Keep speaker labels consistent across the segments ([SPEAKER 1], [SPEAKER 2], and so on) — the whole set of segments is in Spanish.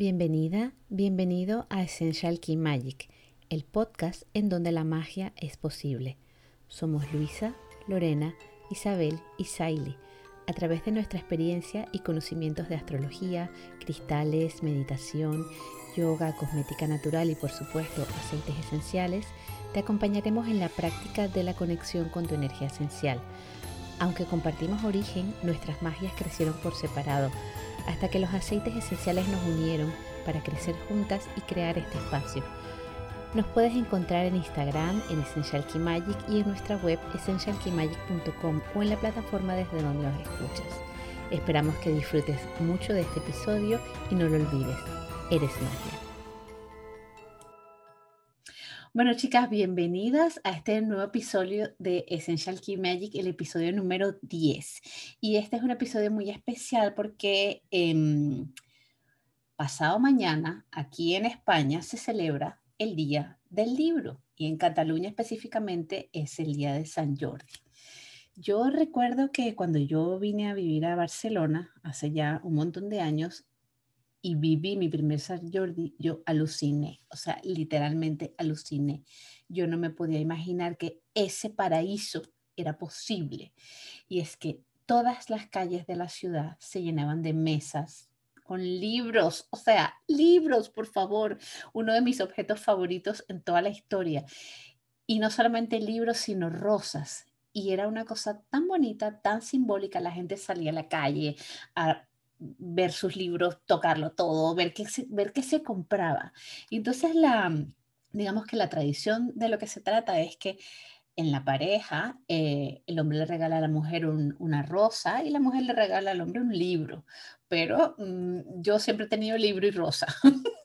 [SPEAKER 1] Bienvenida, bienvenido a Essential Key Magic, el podcast en donde la magia es posible. Somos Luisa, Lorena, Isabel y Saili. A través de nuestra experiencia y conocimientos de astrología, cristales, meditación, yoga, cosmética natural y por supuesto aceites esenciales, te acompañaremos en la práctica de la conexión con tu energía esencial. Aunque compartimos origen, nuestras magias crecieron por separado hasta que los aceites esenciales nos unieron para crecer juntas y crear este espacio. Nos puedes encontrar en Instagram, en Essential Key Magic y en nuestra web essentialkeymagic.com o en la plataforma desde donde nos escuchas. Esperamos que disfrutes mucho de este episodio y no lo olvides, eres magia. Bueno, chicas, bienvenidas a este nuevo episodio de Essential Key Magic, el episodio número 10. Y este es un episodio muy especial porque em, pasado mañana, aquí en España, se celebra el Día del Libro y en Cataluña específicamente es el Día de San Jordi. Yo recuerdo que cuando yo vine a vivir a Barcelona hace ya un montón de años, y viví mi primer San Jordi, yo aluciné, o sea, literalmente aluciné. Yo no me podía imaginar que ese paraíso era posible. Y es que todas las calles de la ciudad se llenaban de mesas con libros, o sea, libros, por favor, uno de mis objetos favoritos en toda la historia. Y no solamente libros, sino rosas. Y era una cosa tan bonita, tan simbólica, la gente salía a la calle a ver sus libros, tocarlo todo, ver qué se, ver qué se compraba. Entonces la, digamos que la tradición de lo que se trata es que en la pareja eh, el hombre le regala a la mujer una rosa y la mujer le regala al hombre un libro. Pero mm, yo siempre he tenido libro y rosa.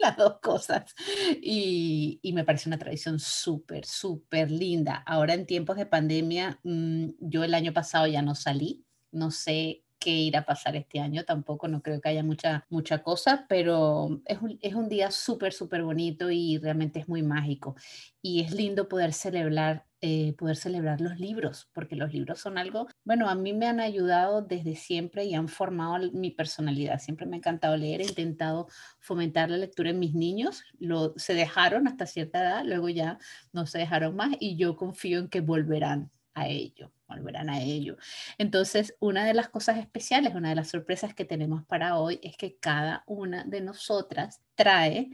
[SPEAKER 1] las dos cosas. Y, y, me parece una tradición súper, súper linda. Ahora en tiempos de pandemia, mm, yo el año pasado ya no salí, no sé qué ir a pasar este año, tampoco no creo que haya mucha, mucha cosa, pero es un, es un día súper, súper bonito y realmente es muy mágico. Y es lindo poder celebrar, eh, poder celebrar los libros, porque los libros son algo, bueno, a mí me han ayudado desde siempre y han formado mi personalidad. Siempre me ha encantado leer, he intentado fomentar la lectura en mis niños, lo, se dejaron hasta cierta edad, luego ya no se dejaron más y yo confío en que volverán a ello volverán a ello. Entonces, una de las cosas especiales, una de las sorpresas que tenemos para hoy es que cada una de nosotras trae,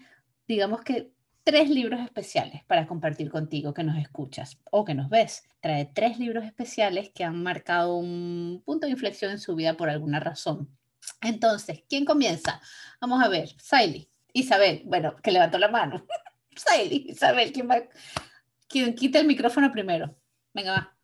[SPEAKER 1] digamos que tres libros especiales para compartir contigo que nos escuchas o que nos ves. Trae tres libros especiales que han marcado un punto de inflexión en su vida por alguna razón. Entonces, ¿quién comienza? Vamos a ver, Saily, Isabel, bueno, que levantó la mano. Saily, Isabel, ¿quién va? ¿Quién quita el micrófono primero? Venga, va.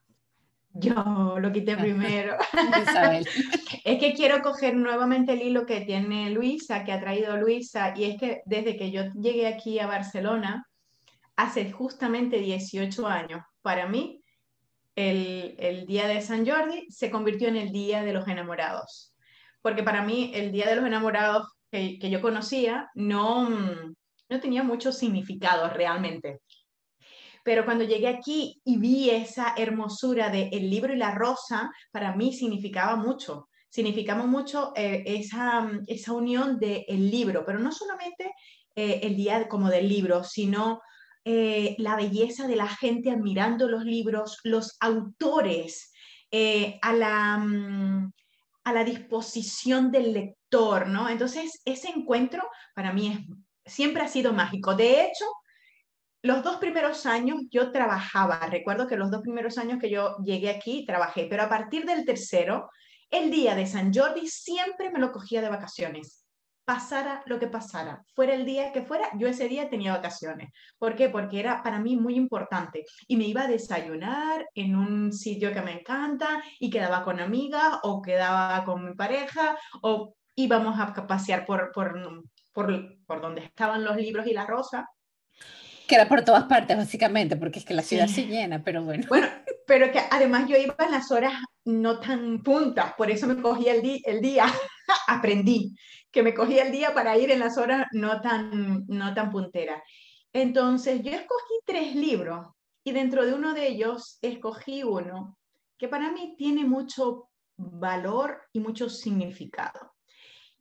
[SPEAKER 2] Yo lo quité primero. es que quiero coger nuevamente el hilo que tiene Luisa, que ha traído Luisa, y es que desde que yo llegué aquí a Barcelona, hace justamente 18 años, para mí, el, día de San Jordi se convirtió en el día de los enamorados. Porque para mí el día de los enamorados que, que yo conocía no, no tenía mucho significado realmente pero cuando llegué aquí y vi esa hermosura de el libro y la rosa, para mí significaba mucho. Significaba mucho eh, esa, esa unión del libro, pero no solamente eh, el día como del libro, sino eh, la belleza de la gente admirando los libros, los autores, a la, mm, a la disposición del lector, ¿no? Entonces, ese encuentro para mí es, siempre ha sido mágico. De hecho, los dos primeros años yo trabajaba, recuerdo que los dos primeros años que yo llegué aquí trabajé, pero a partir del tercero, el día de San Jordi siempre me lo cogía de vacaciones. Pasara lo que pasara, fuera el día que fuera, yo ese día tenía vacaciones. ¿Por qué? Porque era para mí muy importante. Y me iba a desayunar en un sitio que me encanta y quedaba con amigas o quedaba con mi pareja o íbamos a pasear por, por, por, por donde estaban los libros y la rosa
[SPEAKER 1] que era por todas partes, básicamente, porque es que la ciudad se llena, pero bueno.
[SPEAKER 2] Bueno, pero que además yo iba en las horas no tan puntas, por eso me cogía el, el día, aprendí que me cogía el día para ir en las horas no tan, no tan punteras. Entonces, yo escogí tres libros y dentro de uno de ellos escogí uno que para mí tiene mucho valor y mucho significado.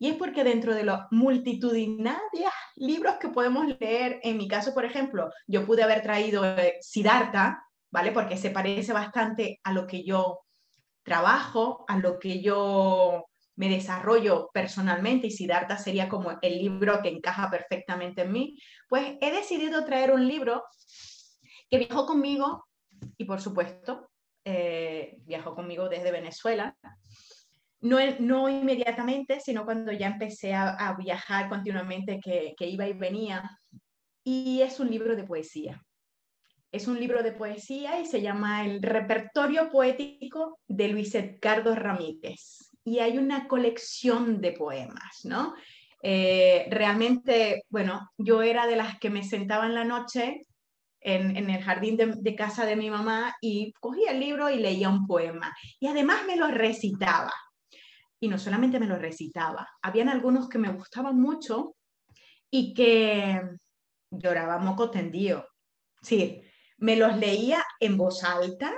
[SPEAKER 2] Y es porque dentro de los multitudinarios libros que podemos leer, en mi caso, por ejemplo, yo pude haber traído eh, Siddhartha, ¿vale? Porque se parece bastante a lo que yo trabajo, a lo que yo me desarrollo personalmente y Siddhartha sería como el libro que encaja perfectamente en mí, pues he decidido traer un libro que viajó conmigo y por supuesto eh, viajó conmigo desde Venezuela. No, no, inmediatamente, sino cuando ya empecé a, viajar continuamente, que, que iba y venía. Y es un libro de poesía. Es un libro de poesía y se llama El repertorio poético de Luis Edgardo Ramírez. Y hay una colección de poemas, ¿no? Eh, realmente, bueno, yo era de las que me sentaba en la noche en, el jardín de, casa de mi mamá y cogía el libro y leía un poema. Y además me lo recitaba. Y no solamente me lo recitaba, habían algunos que me gustaban mucho y que lloraba moco tendido. Sí, me los leía en voz alta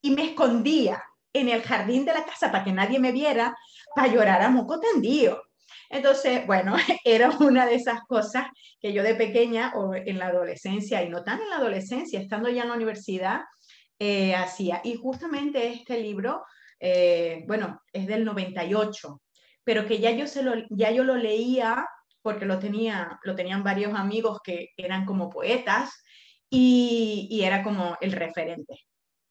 [SPEAKER 2] y me escondía en el jardín de la casa para que nadie me viera, para llorar a moco tendido. Entonces, bueno, era una de esas cosas que yo de pequeña o en la adolescencia, y no tan en la adolescencia, estando ya en la universidad, eh, hacía. Y justamente este libro, eh, bueno, es del 98, pero que ya yo, se lo, ya yo lo leía porque lo, tenía, lo tenían varios amigos que eran como poetas y, era como el referente.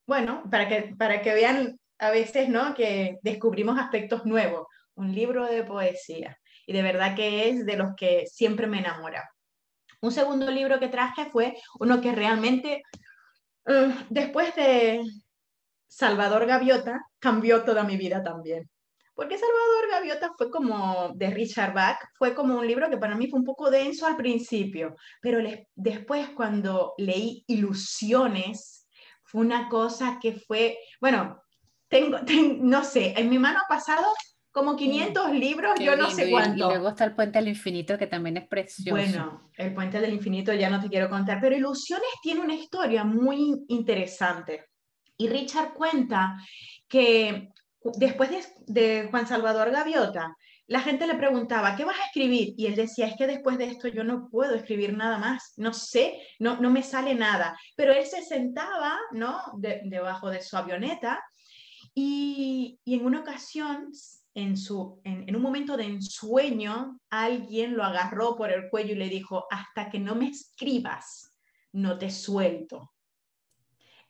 [SPEAKER 2] Bueno, para que, para que vean a veces, ¿no? Que descubrimos aspectos nuevos. Un libro de poesía. Y de verdad que es de los que siempre me enamora. Un segundo libro que traje fue uno que realmente, eh, después de Salvador Gaviota, cambió toda mi vida también. Porque Salvador Gaviota fue como de Richard Bach, fue como un libro que para mí fue un poco denso al principio, pero después cuando leí Ilusiones, fue una cosa que fue, bueno, tengo, no sé, en mi mano ha pasado como 500 libros, yo no sé cuánto.
[SPEAKER 1] Y, luego está el Puente del Infinito, que también es precioso.
[SPEAKER 2] Bueno, el Puente del Infinito ya no te quiero contar, pero Ilusiones tiene una historia muy interesante. Y Richard cuenta que después de, Juan Salvador Gaviota, la gente le preguntaba, ¿qué vas a escribir? Y él decía, es que después de esto yo no puedo escribir nada más, no sé, no, no me sale nada. Pero él se sentaba, ¿no? debajo de su avioneta y, en una ocasión, en, su, en un momento de ensueño, alguien lo agarró por el cuello y le dijo, hasta que no me escribas, no te suelto.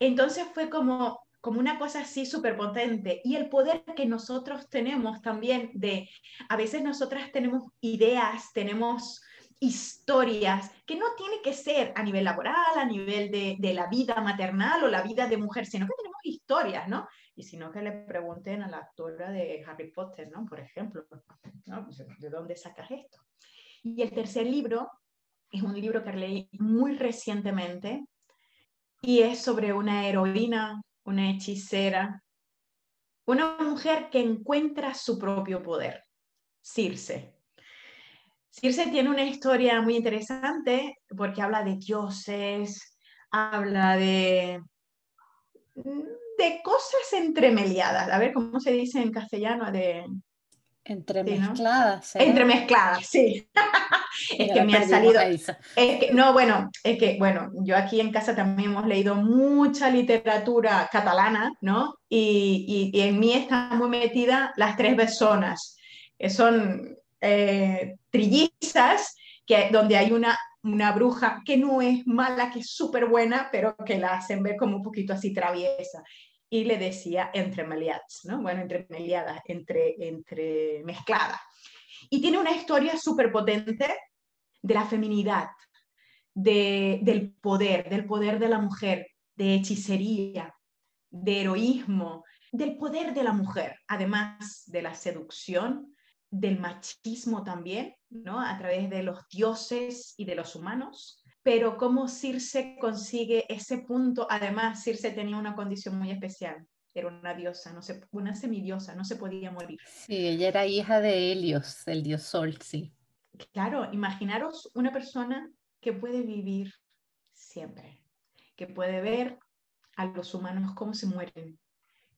[SPEAKER 2] Entonces fue como, como una cosa así súper potente. Y el poder que nosotros tenemos también de, a veces nosotras tenemos ideas, tenemos historias que no tiene que ser a nivel laboral, a nivel de, de, la vida maternal o la vida de mujer, sino que tenemos historias, ¿no? Y sino que le pregunten a la actora de Harry Potter, ¿no? Por ejemplo, ¿no? Pues, ¿de dónde sacas esto? Y el tercer libro es un libro que leí muy recientemente y es sobre una heroína una hechicera, una mujer que encuentra su propio poder, Circe. Circe tiene una historia muy interesante porque habla de dioses, habla de, de cosas entremeliadas. A ver, ¿cómo se dice en castellano? De,
[SPEAKER 1] Entremezcladas.
[SPEAKER 2] Sí, ¿no? Entremezcladas, sí. es que me ha salido. no, bueno, es que, bueno, yo aquí en casa también hemos leído mucha literatura catalana, ¿no? Y, y, en mí están muy metidas las tres personas, que son eh, trillizas, que, donde hay una, una bruja que no es mala, que es súper buena, pero que la hacen ver como un poquito así traviesa y le decía entremeliadas, ¿no? Bueno, entremeliadas, entre, entre mezcladas. Y tiene una historia súper potente de la feminidad, de, del poder, del poder de la mujer, de hechicería, de heroísmo, del poder de la mujer, además de la seducción, del machismo también, ¿no? A través de los dioses y de los humanos, pero cómo Circe consigue ese punto, además Circe tenía una condición muy especial, era una diosa, no se, una semidiosa, no se podía morir.
[SPEAKER 1] Sí, ella era hija de Helios, el dios Sol, sí.
[SPEAKER 2] Claro, imaginaros una persona que puede vivir siempre, que puede ver a los humanos cómo se mueren,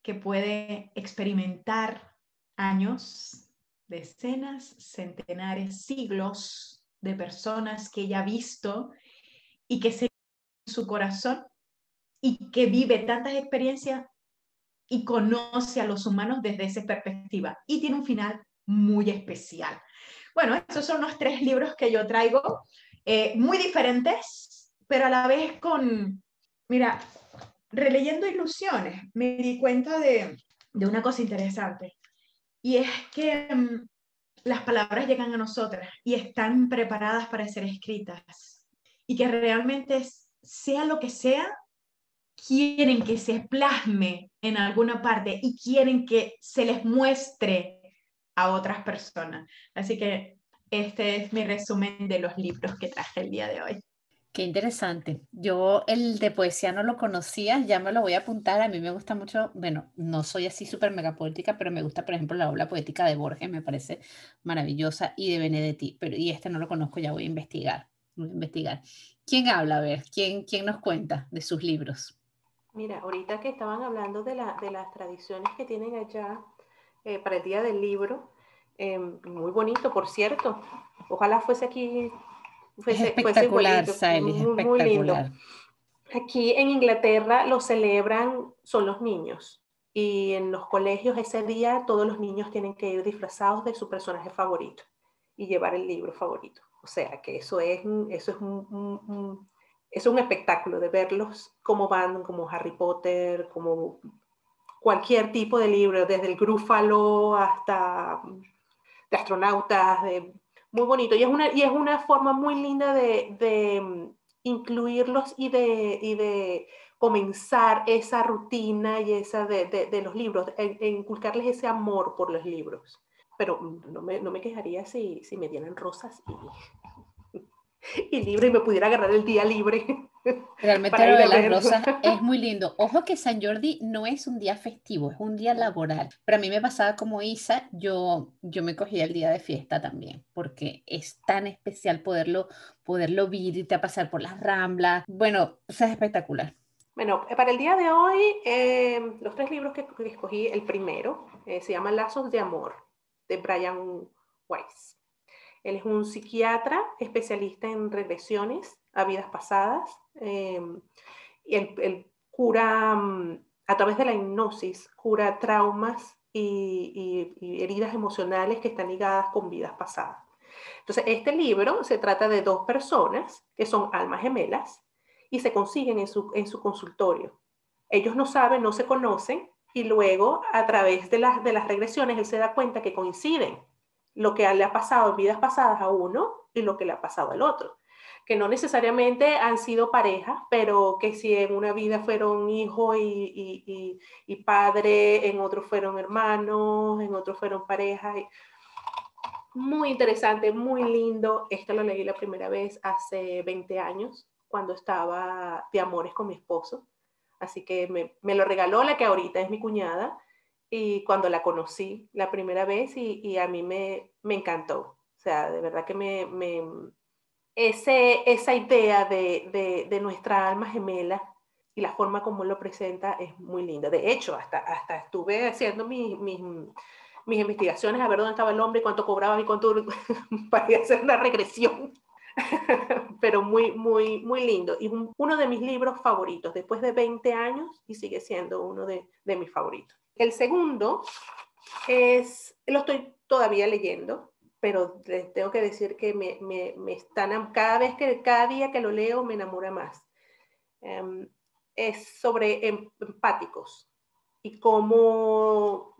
[SPEAKER 2] que puede experimentar años decenas, centenares, siglos de personas que ella ha visto y que se en su corazón y que vive tantas experiencias y conoce a los humanos desde esa perspectiva. Y tiene un final muy especial. Bueno, esos son los tres libros que yo traigo, eh, muy diferentes, pero a la vez con, mira, releyendo ilusiones, me di cuenta de, de una cosa interesante. Y es que mm, las palabras llegan a nosotras y están preparadas para ser escritas. Y que realmente, sea lo que sea, quieren que se plasme en alguna parte y quieren que se les muestre a otras personas. Así que este es mi resumen de los libros que traje el día de hoy.
[SPEAKER 1] Qué interesante. Yo el de poesía no lo conocía, ya me lo voy a apuntar. A mí me gusta mucho, bueno, no soy así súper mega poética, pero me gusta, por ejemplo, la obra poética de Borges, me parece maravillosa, y de Benedetti, pero y este no lo conozco, ya voy a investigar. Voy a investigar. ¿Quién habla? A ver, ¿quién, quién nos cuenta de sus libros?
[SPEAKER 3] Mira, ahorita que estaban hablando de, la, de las tradiciones que tienen allá eh, para el Día del Libro, em, muy bonito, por cierto. Ojalá fuese aquí
[SPEAKER 1] es espectacular, muy, lindo.
[SPEAKER 3] Aquí en Inglaterra lo celebran, son los niños. Y en los colegios ese día todos los niños tienen que ir disfrazados de su personaje favorito y llevar el libro favorito. O sea que eso es, eso es un, es un espectáculo de verlos cómo van, como Harry Potter, como cualquier tipo de libro, desde el Grúfalo hasta de astronautas, de muy bonito. Y es una, y es una forma muy linda de, mm, incluirlos y de, y de comenzar esa rutina y esa de, los libros, e, inculcarles ese amor por los libros. Pero mm, no me, no me quejaría si, si me dieran rosas y, y libre y me pudiera agarrar el día libre.
[SPEAKER 1] Realmente lo de las rosas es muy lindo. Ojo que San Jordi no es un día festivo, es un día laboral. Pero a mí me pasaba como Isa, yo, yo me cogía el día de fiesta también, porque es tan especial poderlo, poderlo vivir a pasar por las ramblas. Bueno, o sea, es espectacular.
[SPEAKER 3] Bueno, para el día de hoy, eh, los tres libros que, escogí, el primero eh, se llama Lazos de Amor, de Brian Weiss. Él es un psiquiatra especialista en regresiones a vidas pasadas Em, y el, cura, mm, a través de la hipnosis, cura traumas y, heridas emocionales que están ligadas con vidas pasadas. Entonces, este libro se trata de dos personas que son almas gemelas y se consiguen en su, en su consultorio. Ellos no saben, no se conocen y luego a través de las, de las regresiones él se da cuenta que coinciden lo que le ha pasado en vidas pasadas a uno y lo que le ha pasado al otro que no necesariamente han sido parejas, pero que si en una vida fueron hijo y, padre, en otro fueron hermanos, en otro fueron parejas. Muy interesante, muy lindo. Esto lo leí la primera vez hace 20 años, cuando estaba de amores con mi esposo. Así que me, me lo regaló la que ahorita es mi cuñada y cuando la conocí la primera vez y, a mí me, me, encantó. O sea, de verdad que me, me, ese, esa idea de, de, nuestra alma gemela y la forma como lo presenta es muy linda. De hecho, hasta, hasta estuve haciendo mis, mis, mis investigaciones a ver dónde estaba el hombre, cuánto cobraba y cuánto para hacer una regresión. Pero muy, muy, muy lindo. Y uno de mis libros favoritos, después de 20 años, y sigue siendo uno de, de mis favoritos. El segundo es, lo estoy todavía leyendo, pero tengo que decir que me, me, me, están, cada vez que, cada día que lo leo me enamora más. Em, es sobre em, empáticos y cómo,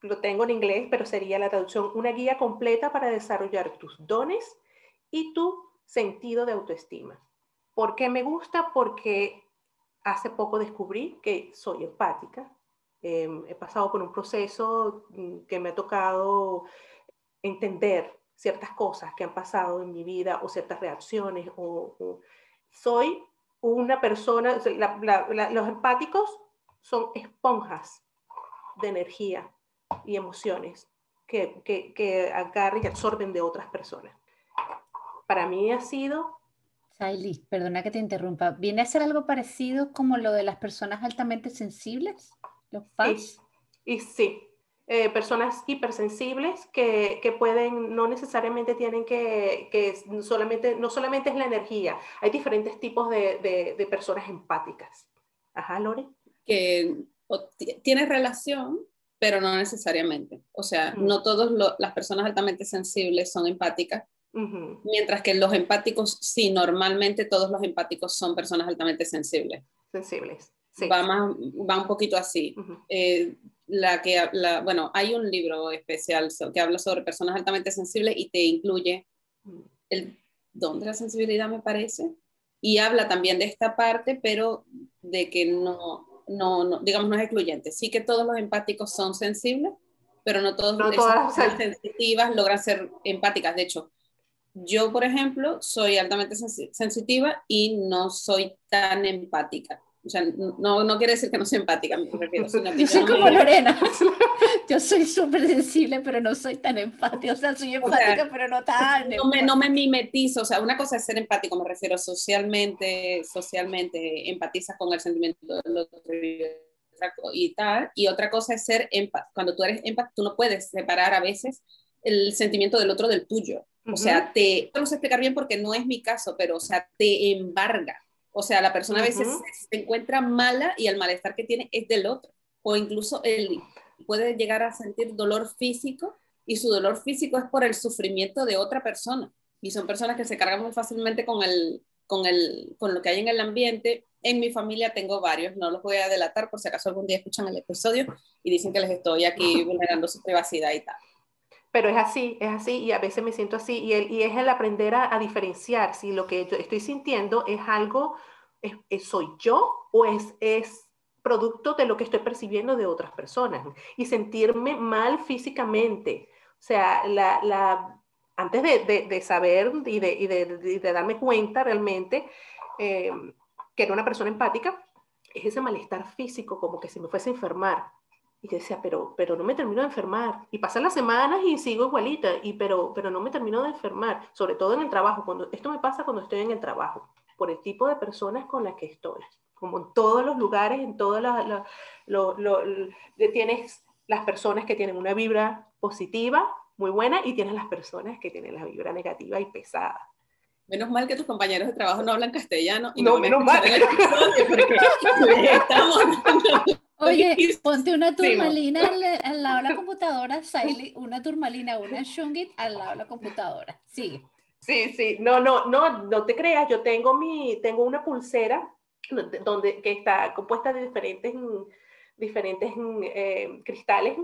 [SPEAKER 3] lo tengo en inglés, pero sería la traducción, una guía completa para desarrollar tus dones y tu sentido de autoestima. ¿Por qué me gusta? Porque hace poco descubrí que soy empática. Em, he pasado por un proceso mm, que me ha tocado entender ciertas cosas que han pasado en mi vida o ciertas reacciones. O, soy una persona, los empáticos son esponjas de energía y emociones que, que, que agarran y absorben de otras personas. Para mí ha sido...
[SPEAKER 1] Saily, perdona que te interrumpa. ¿Viene a ser algo parecido como lo de las personas altamente sensibles? ¿Los
[SPEAKER 3] fans? y sí, eh, personas hipersensibles que, que, pueden, no necesariamente tienen que, que solamente, no solamente es la energía, hay diferentes tipos de, de, personas empáticas. Ajá, Lore.
[SPEAKER 4] Que tiene relación, pero no necesariamente. O sea, no todas las personas altamente sensibles son empáticas, mientras que los empáticos, sí, normalmente todos los empáticos son personas altamente sensibles.
[SPEAKER 3] Sensibles.
[SPEAKER 4] Sí. Va, más, va un poquito así la que, la, bueno, hay un libro especial que habla sobre personas altamente sensibles y te incluye el don de la sensibilidad, me parece, y habla también de esta parte, pero de que no, no, no digamos, no es excluyente. Sí que todos los empáticos son sensibles, pero no todas las personas sensitivas logran ser empáticas. De hecho, yo, por ejemplo, soy altamente sensitiva y no soy tan empática. O sea, no, no quiere decir que no sea empática, me refiero.
[SPEAKER 1] yo soy como Lorena. yo soy súper sensible, pero no soy tan empática. O sea, soy empática, pero no tan.
[SPEAKER 4] No me, no me, mimetizo. O sea, una cosa es ser empático, me refiero socialmente, socialmente empatizas con el sentimiento del otro y tal. Y otra cosa es ser empático. Cuando tú eres empático, tú no puedes separar a veces el sentimiento del otro del tuyo. O sea, te, no sé explicar bien porque no es mi caso, pero, o sea, te embarga o sea, la persona a veces se encuentra mala y el malestar que tiene es del otro. O incluso él puede llegar a sentir dolor físico y su dolor físico es por el sufrimiento de otra persona. Y son personas que se cargan muy fácilmente con, el, con, el, con lo que hay en el ambiente. En mi familia tengo varios, no los voy a delatar por si acaso algún día escuchan el episodio y dicen que les estoy aquí vulnerando su privacidad y tal
[SPEAKER 3] pero es así, es así y a veces me siento así y, el, y es el aprender a, diferenciar si lo que yo estoy sintiendo es algo, soy yo o es, es producto de lo que estoy percibiendo de otras personas y sentirme mal físicamente. O sea, la, antes de, saber y, de, y de, darme cuenta realmente eh, que era una persona empática, es ese malestar físico, como que si me fuese a enfermar. Y yo decía, pero, pero no me termino de enfermar. Y pasan las semanas y sigo igualita, y pero, pero no me termino de enfermar, sobre todo en el trabajo. Cuando, esto me pasa cuando estoy en el trabajo, por el tipo de personas con las que estoy. Como en todos los lugares, en todas las... Lo, lo, tienes las personas que tienen una vibra positiva, muy buena, y tienes las personas que tienen la vibra negativa y pesada.
[SPEAKER 4] Menos mal que tus compañeros de trabajo no hablan castellano.
[SPEAKER 3] Y no, menos mal.
[SPEAKER 1] estamos Oye, ponte una turmalina al, lado de la computadora, Siley, una turmalina, una shungit al lado de la computadora. Sigue.
[SPEAKER 3] Sí, sí, no, no, no, no te creas, yo tengo mi, tengo una pulsera donde, que está compuesta de diferentes, diferentes eh, cristales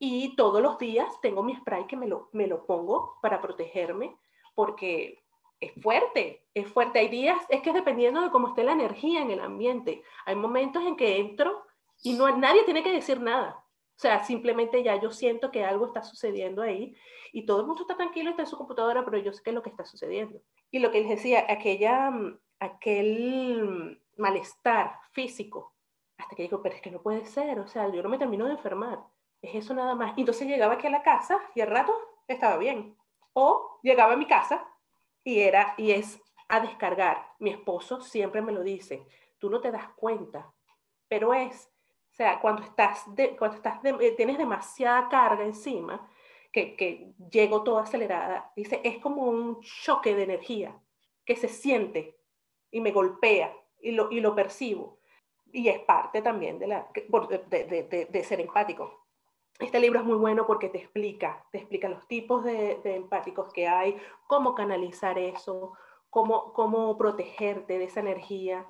[SPEAKER 3] y todos los días tengo mi spray que me lo, me lo pongo para protegerme porque es fuerte, es fuerte. Hay días, es que dependiendo de cómo esté la energía en el ambiente, hay momentos en que entro y no, nadie tiene que decir nada. O sea, simplemente ya yo siento que algo está sucediendo ahí y todo el mundo está tranquilo, está en su computadora, pero yo sé qué es lo que está sucediendo. Y lo que les decía, aquella, mm, aquel malestar físico, hasta que digo, pero es que no puede ser, o sea, yo no me termino de enfermar, es eso nada más. Y entonces llegaba aquí a la casa y al rato estaba bien. O llegaba a mi casa y era, y es a descargar. Mi esposo siempre me lo dice, tú no te das cuenta, pero es sea, cuando, estás cuando estás eh, tienes demasiada carga encima, que, que llego toda acelerada, dice, es como un choque de energía que se siente y me golpea y lo, y lo percibo. Y es parte también de, la, de, de, de, ser empático. Este libro es muy bueno porque te explica, te explica los tipos de, empáticos que hay, cómo canalizar eso, cómo, cómo protegerte de esa energía,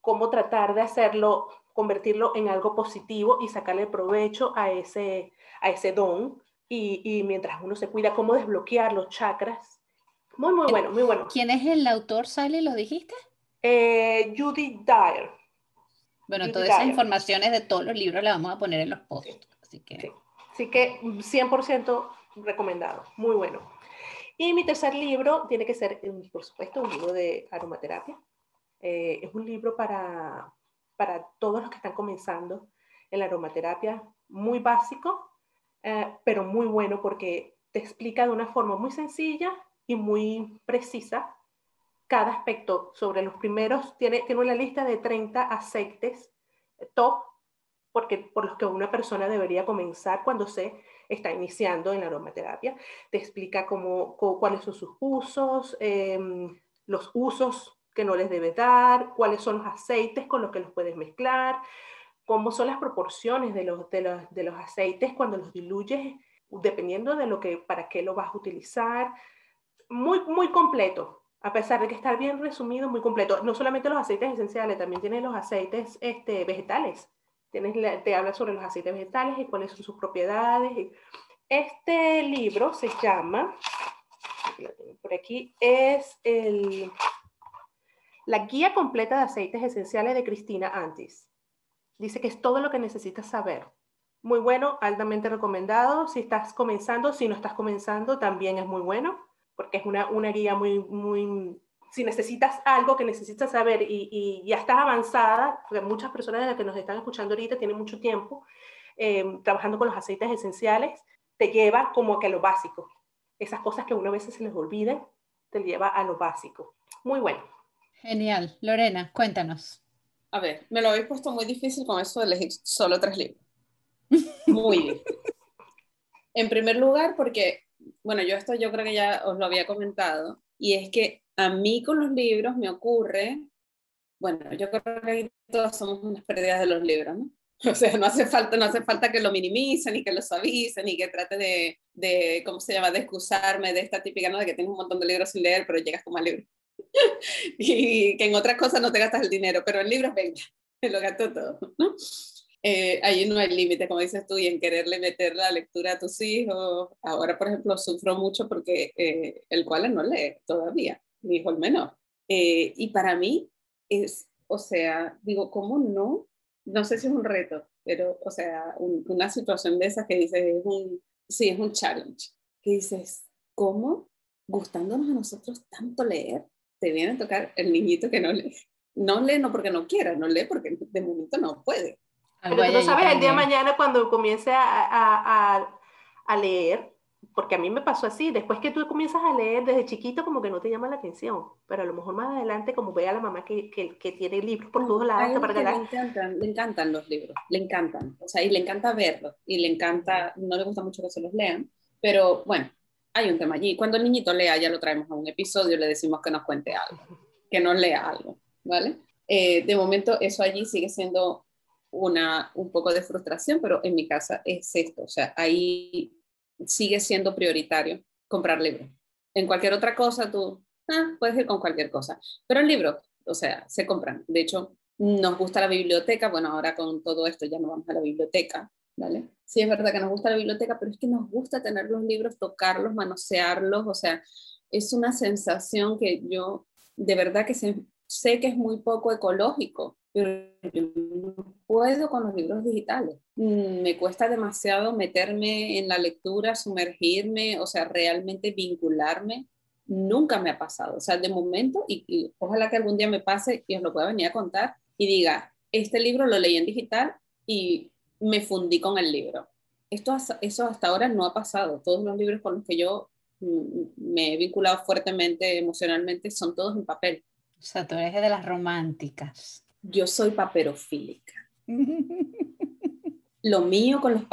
[SPEAKER 3] cómo tratar de hacerlo convertirlo en algo positivo y sacarle provecho a ese, a ese don. Y, y mientras uno se cuida, cómo desbloquear los chakras. Muy, muy bueno, muy bueno.
[SPEAKER 1] ¿Quién es el autor, Sally? ¿Lo dijiste?
[SPEAKER 3] Eh, Judy Dyer.
[SPEAKER 1] Bueno, todas esas informaciones de todos los libros las vamos a poner en los posts. Así que,
[SPEAKER 3] sí. así que 100% recomendado. Muy bueno. Y mi tercer libro tiene que ser, por supuesto, un libro de aromaterapia. Eh, es un libro para, para todos los que están comenzando en la aromaterapia, muy básico, eh, pero muy bueno porque te explica de una forma muy sencilla y muy precisa cada aspecto. Sobre los primeros, tiene, tiene una lista de 30 aceites top porque, por los que una persona debería comenzar cuando se está iniciando en la aromaterapia. Te explica cómo, cuáles son sus usos, em, los usos que no les debes dar, cuáles son los aceites con los que los puedes mezclar, cómo son las proporciones de los, de los, de los aceites cuando los diluyes, dependiendo de lo que, para qué lo vas a utilizar. Muy, muy completo, a pesar de que está bien resumido, muy completo. No solamente los aceites esenciales, también tiene los aceites este, vegetales. Tienes, te habla sobre los aceites vegetales y cuáles son sus propiedades. Este libro se llama, por aquí, es el, la guía completa de aceites esenciales de Cristina Antis. Dice que es todo lo que necesitas saber. Muy bueno, altamente recomendado. Si estás comenzando, si no estás comenzando, también es muy bueno porque es una, guía muy, muy, si necesitas algo que necesitas saber y, ya estás avanzada, porque muchas personas de las que nos están escuchando ahorita tienen mucho tiempo eh, trabajando con los aceites esenciales, te lleva como que a lo básico. Esas cosas que una vez se les olviden, te lleva a lo básico. Muy bueno.
[SPEAKER 1] Genial. Lorena, cuéntanos.
[SPEAKER 4] A ver, me lo habéis puesto muy difícil con eso de elegir solo tres libros. Muy bien. en primer lugar, porque bueno, yo esto yo creo que ya os lo había comentado, y es que a mí con los libros me ocurre, bueno, yo creo que todos somos unas pérdidas de los libros, ¿no? O sea, no hace falta, no hace falta que lo minimicen, ni que lo suavicen, ni que trate de, de, ¿cómo se llama?, de excusarme de esta típica, ¿no?, de que tienes un montón de libros sin leer, pero llegas con más libros. y que en otras cosas no te gastas el dinero, pero en libros, venga, lo gasto todo, ¿no? eh, ahí no hay límite, como dices tú, y en quererle meter la lectura a tus hijos. Ahora, por ejemplo, sufro mucho porque eh, el cual no lee todavía, mi hijo el menor. Eh, y para mí es, o sea, digo, ¿cómo no? No sé si es un reto, pero, o sea, una situación de esas que dices, es un, sí, es un challenge, que dices, ¿cómo gustándonos a nosotros tanto leer, te viene a tocar el niñito que no lee? No lee no porque no quiera, no lee porque de momento no puede
[SPEAKER 3] pero tú no sabes el día de mañana cuando comience a, a, leer, porque a mí me pasó así, después que tú comienzas a leer desde chiquito como que no te llama la atención, pero a lo mejor más adelante como ve a la mamá que, que, que tiene libros por todos lados.
[SPEAKER 4] Para le, encantan, le encantan los libros, le encantan, o sea, y le encanta verlos, y le encanta, no le gusta mucho que se los lean, pero bueno, hay un tema allí. Cuando el niñito lea, ya lo traemos a un episodio, le decimos que nos cuente algo, que nos lea algo, ¿vale? Eh, de momento eso allí sigue siendo una, un poco de frustración, pero en mi casa es esto, o sea, ahí sigue siendo prioritario comprar libros. En cualquier otra cosa tú ah, puedes ir con cualquier cosa, pero el libro, o sea, se compran. De hecho, nos gusta la biblioteca, bueno, ahora con todo esto ya no vamos a la biblioteca, ¿vale? Sí es verdad que nos gusta la biblioteca, pero es que nos gusta tener los libros, tocarlos, manosearlos, o sea, es una sensación que yo de verdad que sé que es muy poco ecológico, pero yo no puedo con los libros digitales. Mm, me cuesta demasiado meterme en la lectura, sumergirme, o sea, realmente vincularme. Nunca me ha pasado. O sea, de momento, y, ojalá que algún día me pase y os lo pueda venir a contar y diga, este libro lo leí en digital y me fundí con el libro. Esto, eso hasta ahora no ha pasado. Todos los libros con los que yo mm, me he vinculado fuertemente emocionalmente son todos en papel.
[SPEAKER 1] O sea, tú eres de las románticas
[SPEAKER 4] yo soy paperofílica. Lo mío con los,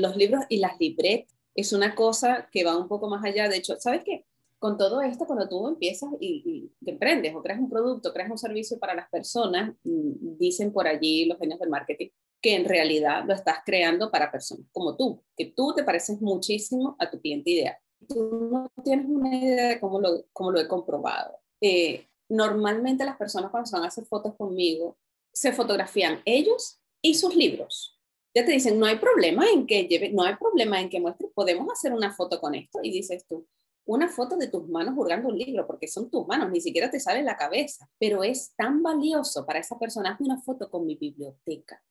[SPEAKER 4] los libros y las libretas es una cosa que va un poco más allá. De hecho, ¿sabes qué? Con todo esto, cuando tú empiezas y, te emprendes o creas un producto, creas un servicio para las personas, mm, dicen por allí los genios del marketing que en realidad lo estás creando para personas como tú, que tú te pareces muchísimo a tu cliente ideal. Tú no tienes una idea de cómo lo, cómo lo he comprobado. Eh, normalmente las personas cuando van a hacer fotos conmigo se fotografían ellos y sus libros. Ya te dicen, no hay problema en que lleve, no hay problema en que muestres, podemos hacer una foto con esto. Y dices tú, una foto de tus manos hurgando un libro, porque son tus manos, ni siquiera te sale la cabeza, pero es tan valioso para esa persona. Hazme una foto con mi biblioteca.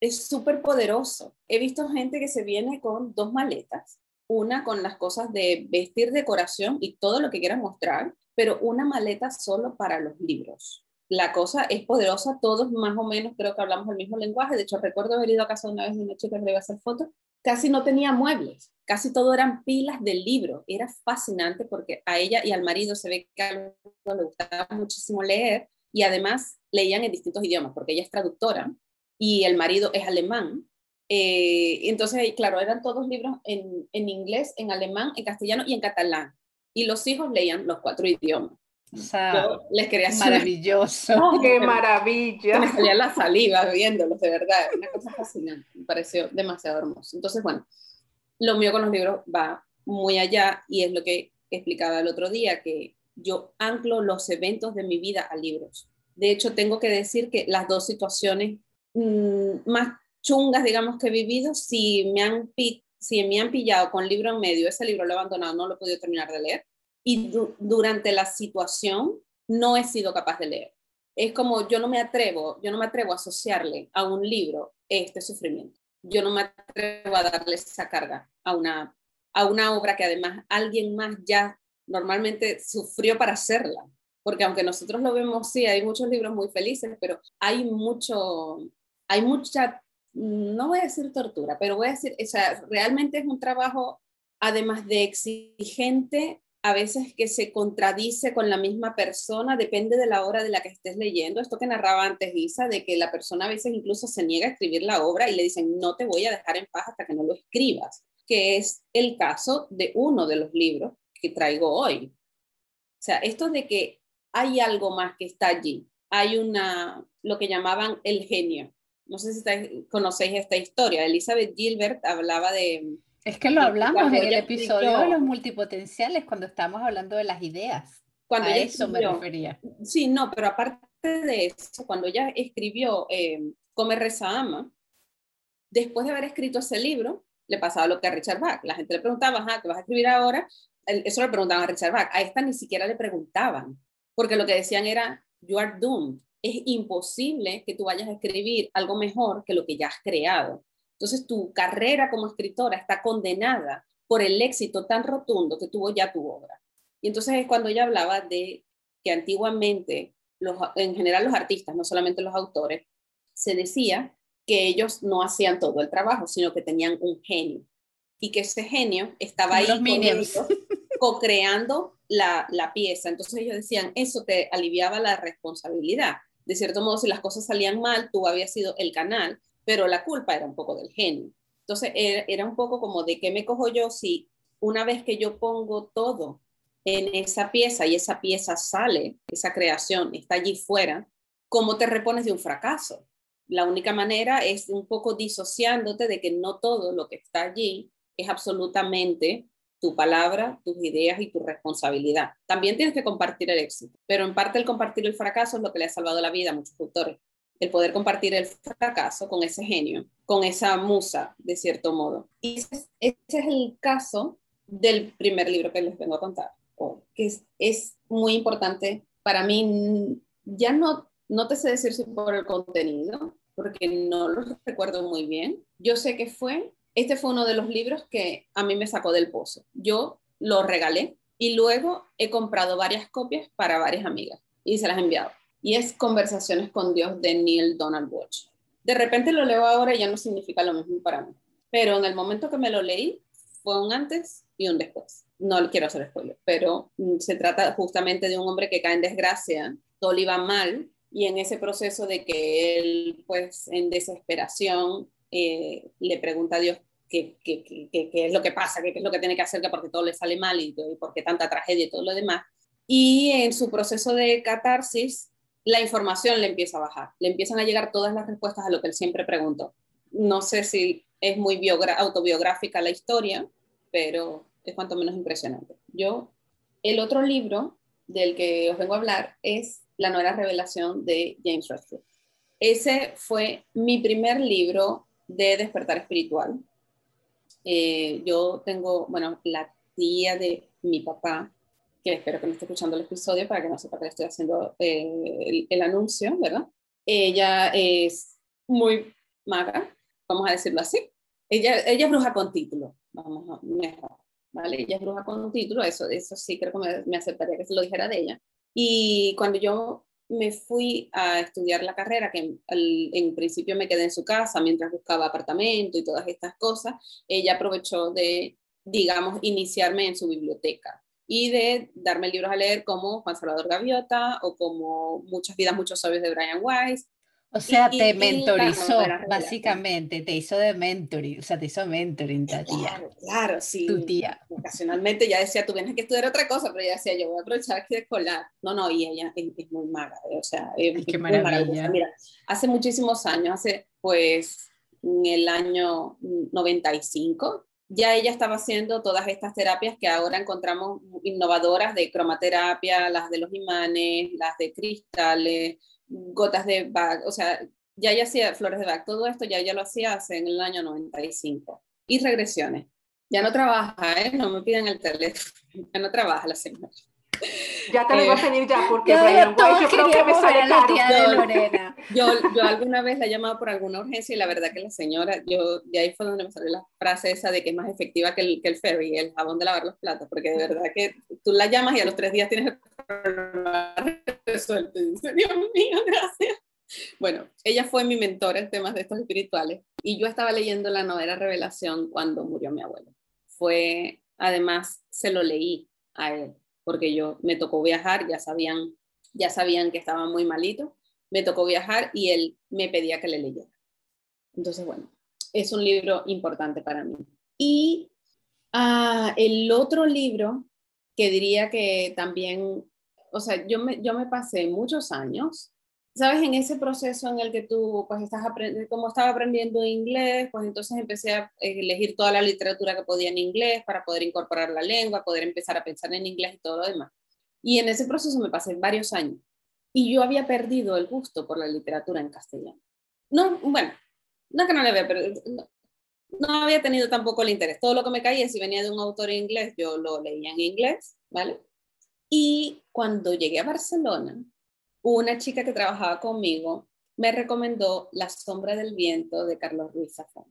[SPEAKER 4] Es súper poderoso. He visto gente que se viene con dos maletas, una con las cosas de vestir, decoración y todo lo que quiera mostrar, pero una maleta solo para los libros. La cosa es poderosa, todos más o menos creo que hablamos el mismo lenguaje. De hecho, recuerdo haber ido a casa una vez de una chica que le iba a hacer fotos. Casi no tenía muebles, casi todo eran pilas del libro. Era fascinante porque a ella y al marido se ve que a le gustaba muchísimo leer y además leían en distintos idiomas porque ella es traductora y el marido es alemán. Eh, entonces, claro, eran todos libros en, en, inglés, en alemán, en castellano y en catalán. Y los hijos leían los cuatro idiomas.
[SPEAKER 1] O sea, les quería maravilloso.
[SPEAKER 3] ¡Qué maravilla!
[SPEAKER 4] Me salía la saliva viéndolos, de verdad. Una cosa fascinante. Me pareció demasiado hermoso. Entonces, bueno, lo mío con los libros va muy allá y es lo que explicaba el otro día, que yo anclo los eventos de mi vida a libros. De hecho, tengo que decir que las dos situaciones más chungas, digamos, que he vivido, si me han, si me han pillado con libro en medio, ese libro lo he abandonado, no lo he podido terminar de leer, y durante la situación no he sido capaz de leer. Es como yo no me atrevo, yo no me atrevo a asociarle a un libro este sufrimiento. Yo no me atrevo a darle esa carga a una, a una obra que además alguien más ya normalmente sufrió para hacerla. Porque aunque nosotros lo vemos, sí, hay muchos libros muy felices, pero hay mucho, hay mucha, no voy a decir tortura, pero voy a decir, o sea, realmente es un trabajo, además de exigente, a veces que se contradice con la misma persona, depende de la obra de la que estés leyendo. Esto que narraba antes Isa, de que la persona a veces incluso se niega a escribir la obra y le dicen, no te voy a dejar en paz hasta que no lo escribas, que es el caso de uno de los libros que traigo hoy. O sea, esto de que hay algo más que está allí, hay una, lo que llamaban el genio. No sé si conocéis esta historia. Elizabeth Gilbert hablaba de...
[SPEAKER 1] Es que lo hablamos en el episodio de los multipotenciales cuando estábamos hablando de las ideas.
[SPEAKER 4] Cuando
[SPEAKER 1] a eso me refería.
[SPEAKER 4] Sí, no, pero aparte de eso, cuando ella escribió eh, Come, Reza, Ama, después de haber escrito ese libro, le pasaba lo que a Richard Bach. La gente le preguntaba, ajá, ¿qué vas a escribir ahora? eso le preguntaban a Richard Bach, a esta ni siquiera le preguntaban, porque lo que decían era, you are doomed, es imposible que tú vayas a escribir algo mejor que lo que ya has creado. Entonces tu carrera como escritora está condenada por el éxito tan rotundo que tuvo ya tu obra. Y entonces es cuando ella hablaba de que antiguamente, los, en general los artistas, no solamente los autores, se decía que ellos no hacían todo el trabajo, sino que tenían un genio y que ese genio estaba ahí co-creando la, la pieza. Entonces ellos decían, eso te aliviaba la responsabilidad. De cierto modo, si las cosas salían mal, tú habías sido el canal, pero la culpa era un poco del genio. Entonces era, era un poco como de qué me cojo yo si una vez que yo pongo todo en esa pieza y esa pieza sale, esa creación está allí fuera, ¿cómo te repones de un fracaso? La única manera es un poco disociándote de que no todo lo que está allí es absolutamente tu palabra, tus ideas y tu responsabilidad. También tienes que compartir el éxito, pero en parte el compartir el fracaso es lo que le ha salvado la vida a muchos autores. El poder compartir el fracaso con ese genio, con esa musa, de cierto modo. Y ese, es el caso del primer libro que les vengo a contar, que es, es muy importante para mí. Ya no, no te sé decir si por el contenido, porque no lo recuerdo muy bien. Yo sé que fue este fue uno de los libros que a mí me sacó del pozo. Yo lo regalé y luego he comprado varias copias para varias amigas y se las he enviado. Y es Conversaciones con Dios de Neil Donald Walsh. De repente lo leo ahora y ya no significa lo mismo para mí. Pero en el momento que me lo leí, fue un antes y un después. No quiero hacer spoiler, pero mm, se trata justamente de un hombre que cae en desgracia, todo le iba mal, y en ese proceso de que él, pues, en desesperación, eh, le pregunta a Dios qué, qué, qué, qué, es lo que pasa, qué, es lo que tiene que hacer, que porque todo le sale mal y, y por qué tanta tragedia y todo lo demás. Y en su proceso de catarsis, la información le empieza a bajar, le empiezan a llegar todas las respuestas a lo que él siempre preguntó. No sé si es muy autobiográfica la historia, pero es cuanto menos impresionante. Yo, el otro libro del que os vengo a hablar es La nueva revelación de James Russell. Ese fue mi primer libro de despertar espiritual. Eh, yo tengo, bueno, la tía de mi papá, que espero que me esté escuchando el episodio para que no sepa que le estoy haciendo eh, el, anuncio, ¿verdad? Ella es muy maga, vamos a decirlo así. Ella, ella es bruja con título, vamos a mejor, ¿vale? Ella es bruja con título, eso, eso sí creo que me, me aceptaría que se lo dijera de ella. Y cuando yo me fui a estudiar la carrera, que en, principio me quedé en su casa mientras buscaba apartamento y todas estas cosas. Ella aprovechó de, digamos, iniciarme en su biblioteca y de darme libros a leer como Juan Salvador Gaviota o como Muchas vidas, muchos sabios de Brian Weiss.
[SPEAKER 1] O sea, te mentorizó, básicamente, te hizo de mentoring, o sea, te hizo mentoring,
[SPEAKER 4] tía. Claro, claro, sí.
[SPEAKER 1] Tu tía.
[SPEAKER 4] Ocasionalmente ya decía, tú vienes que estudiar otra cosa, pero ella decía, yo voy a aprovechar aquí de escolar. No, no, y ella es, muy maga, o sea, es,
[SPEAKER 1] Qué maravilla.
[SPEAKER 4] Mira, hace muchísimos años, hace, pues, en el año 95, ya ella estaba haciendo todas estas terapias que ahora encontramos innovadoras de cromaterapia, las de los imanes, las de cristales, gotas de Bach, o sea, ya ella hacía flores de Bach, todo esto ya ella lo hacía hace en el año 95. Y regresiones. Ya no trabaja, ¿eh? No me piden el teléfono. Ya no trabaja la señora.
[SPEAKER 3] Ya te lo iba a pedir ya, porque yo, yo creo que me sale
[SPEAKER 1] la tía de Lorena.
[SPEAKER 4] Yo, yo, alguna vez la he llamado por alguna urgencia y la verdad que la señora, yo de ahí fue donde me salió la frase esa de que es más efectiva que el, que el ferry, el jabón de lavar los platos, porque de verdad que tú la llamas y a los tres días tienes el resuelto. Dios mío, gracias. Bueno, ella fue mi mentora en temas de estos espirituales y yo estaba leyendo la novela Revelación cuando murió mi abuelo. Fue, además, se lo leí a él porque yo me tocó viajar, ya sabían, ya sabían que estaba muy malito, me tocó viajar y él me pedía que le leyera. Entonces, bueno, es un libro importante para mí. Y ah, el otro libro que diría que también, o sea, yo me, yo me pasé muchos años sabes, en ese proceso en el que tú, pues, estás aprendiendo, como estaba aprendiendo inglés, pues entonces empecé a elegir toda la literatura que podía en inglés para poder incorporar la lengua, poder empezar a pensar en inglés y todo lo demás. Y en ese proceso me pasé varios años. Y yo había perdido el gusto por la literatura en castellano. No, bueno, no que no le había perdido, no, no había tenido tampoco el interés. Todo lo que me caía, si venía de un autor inglés, yo lo leía en inglés, ¿vale? Y cuando llegué a Barcelona, una chica que trabajaba conmigo me recomendó La sombra del viento de Carlos Ruiz Zafón.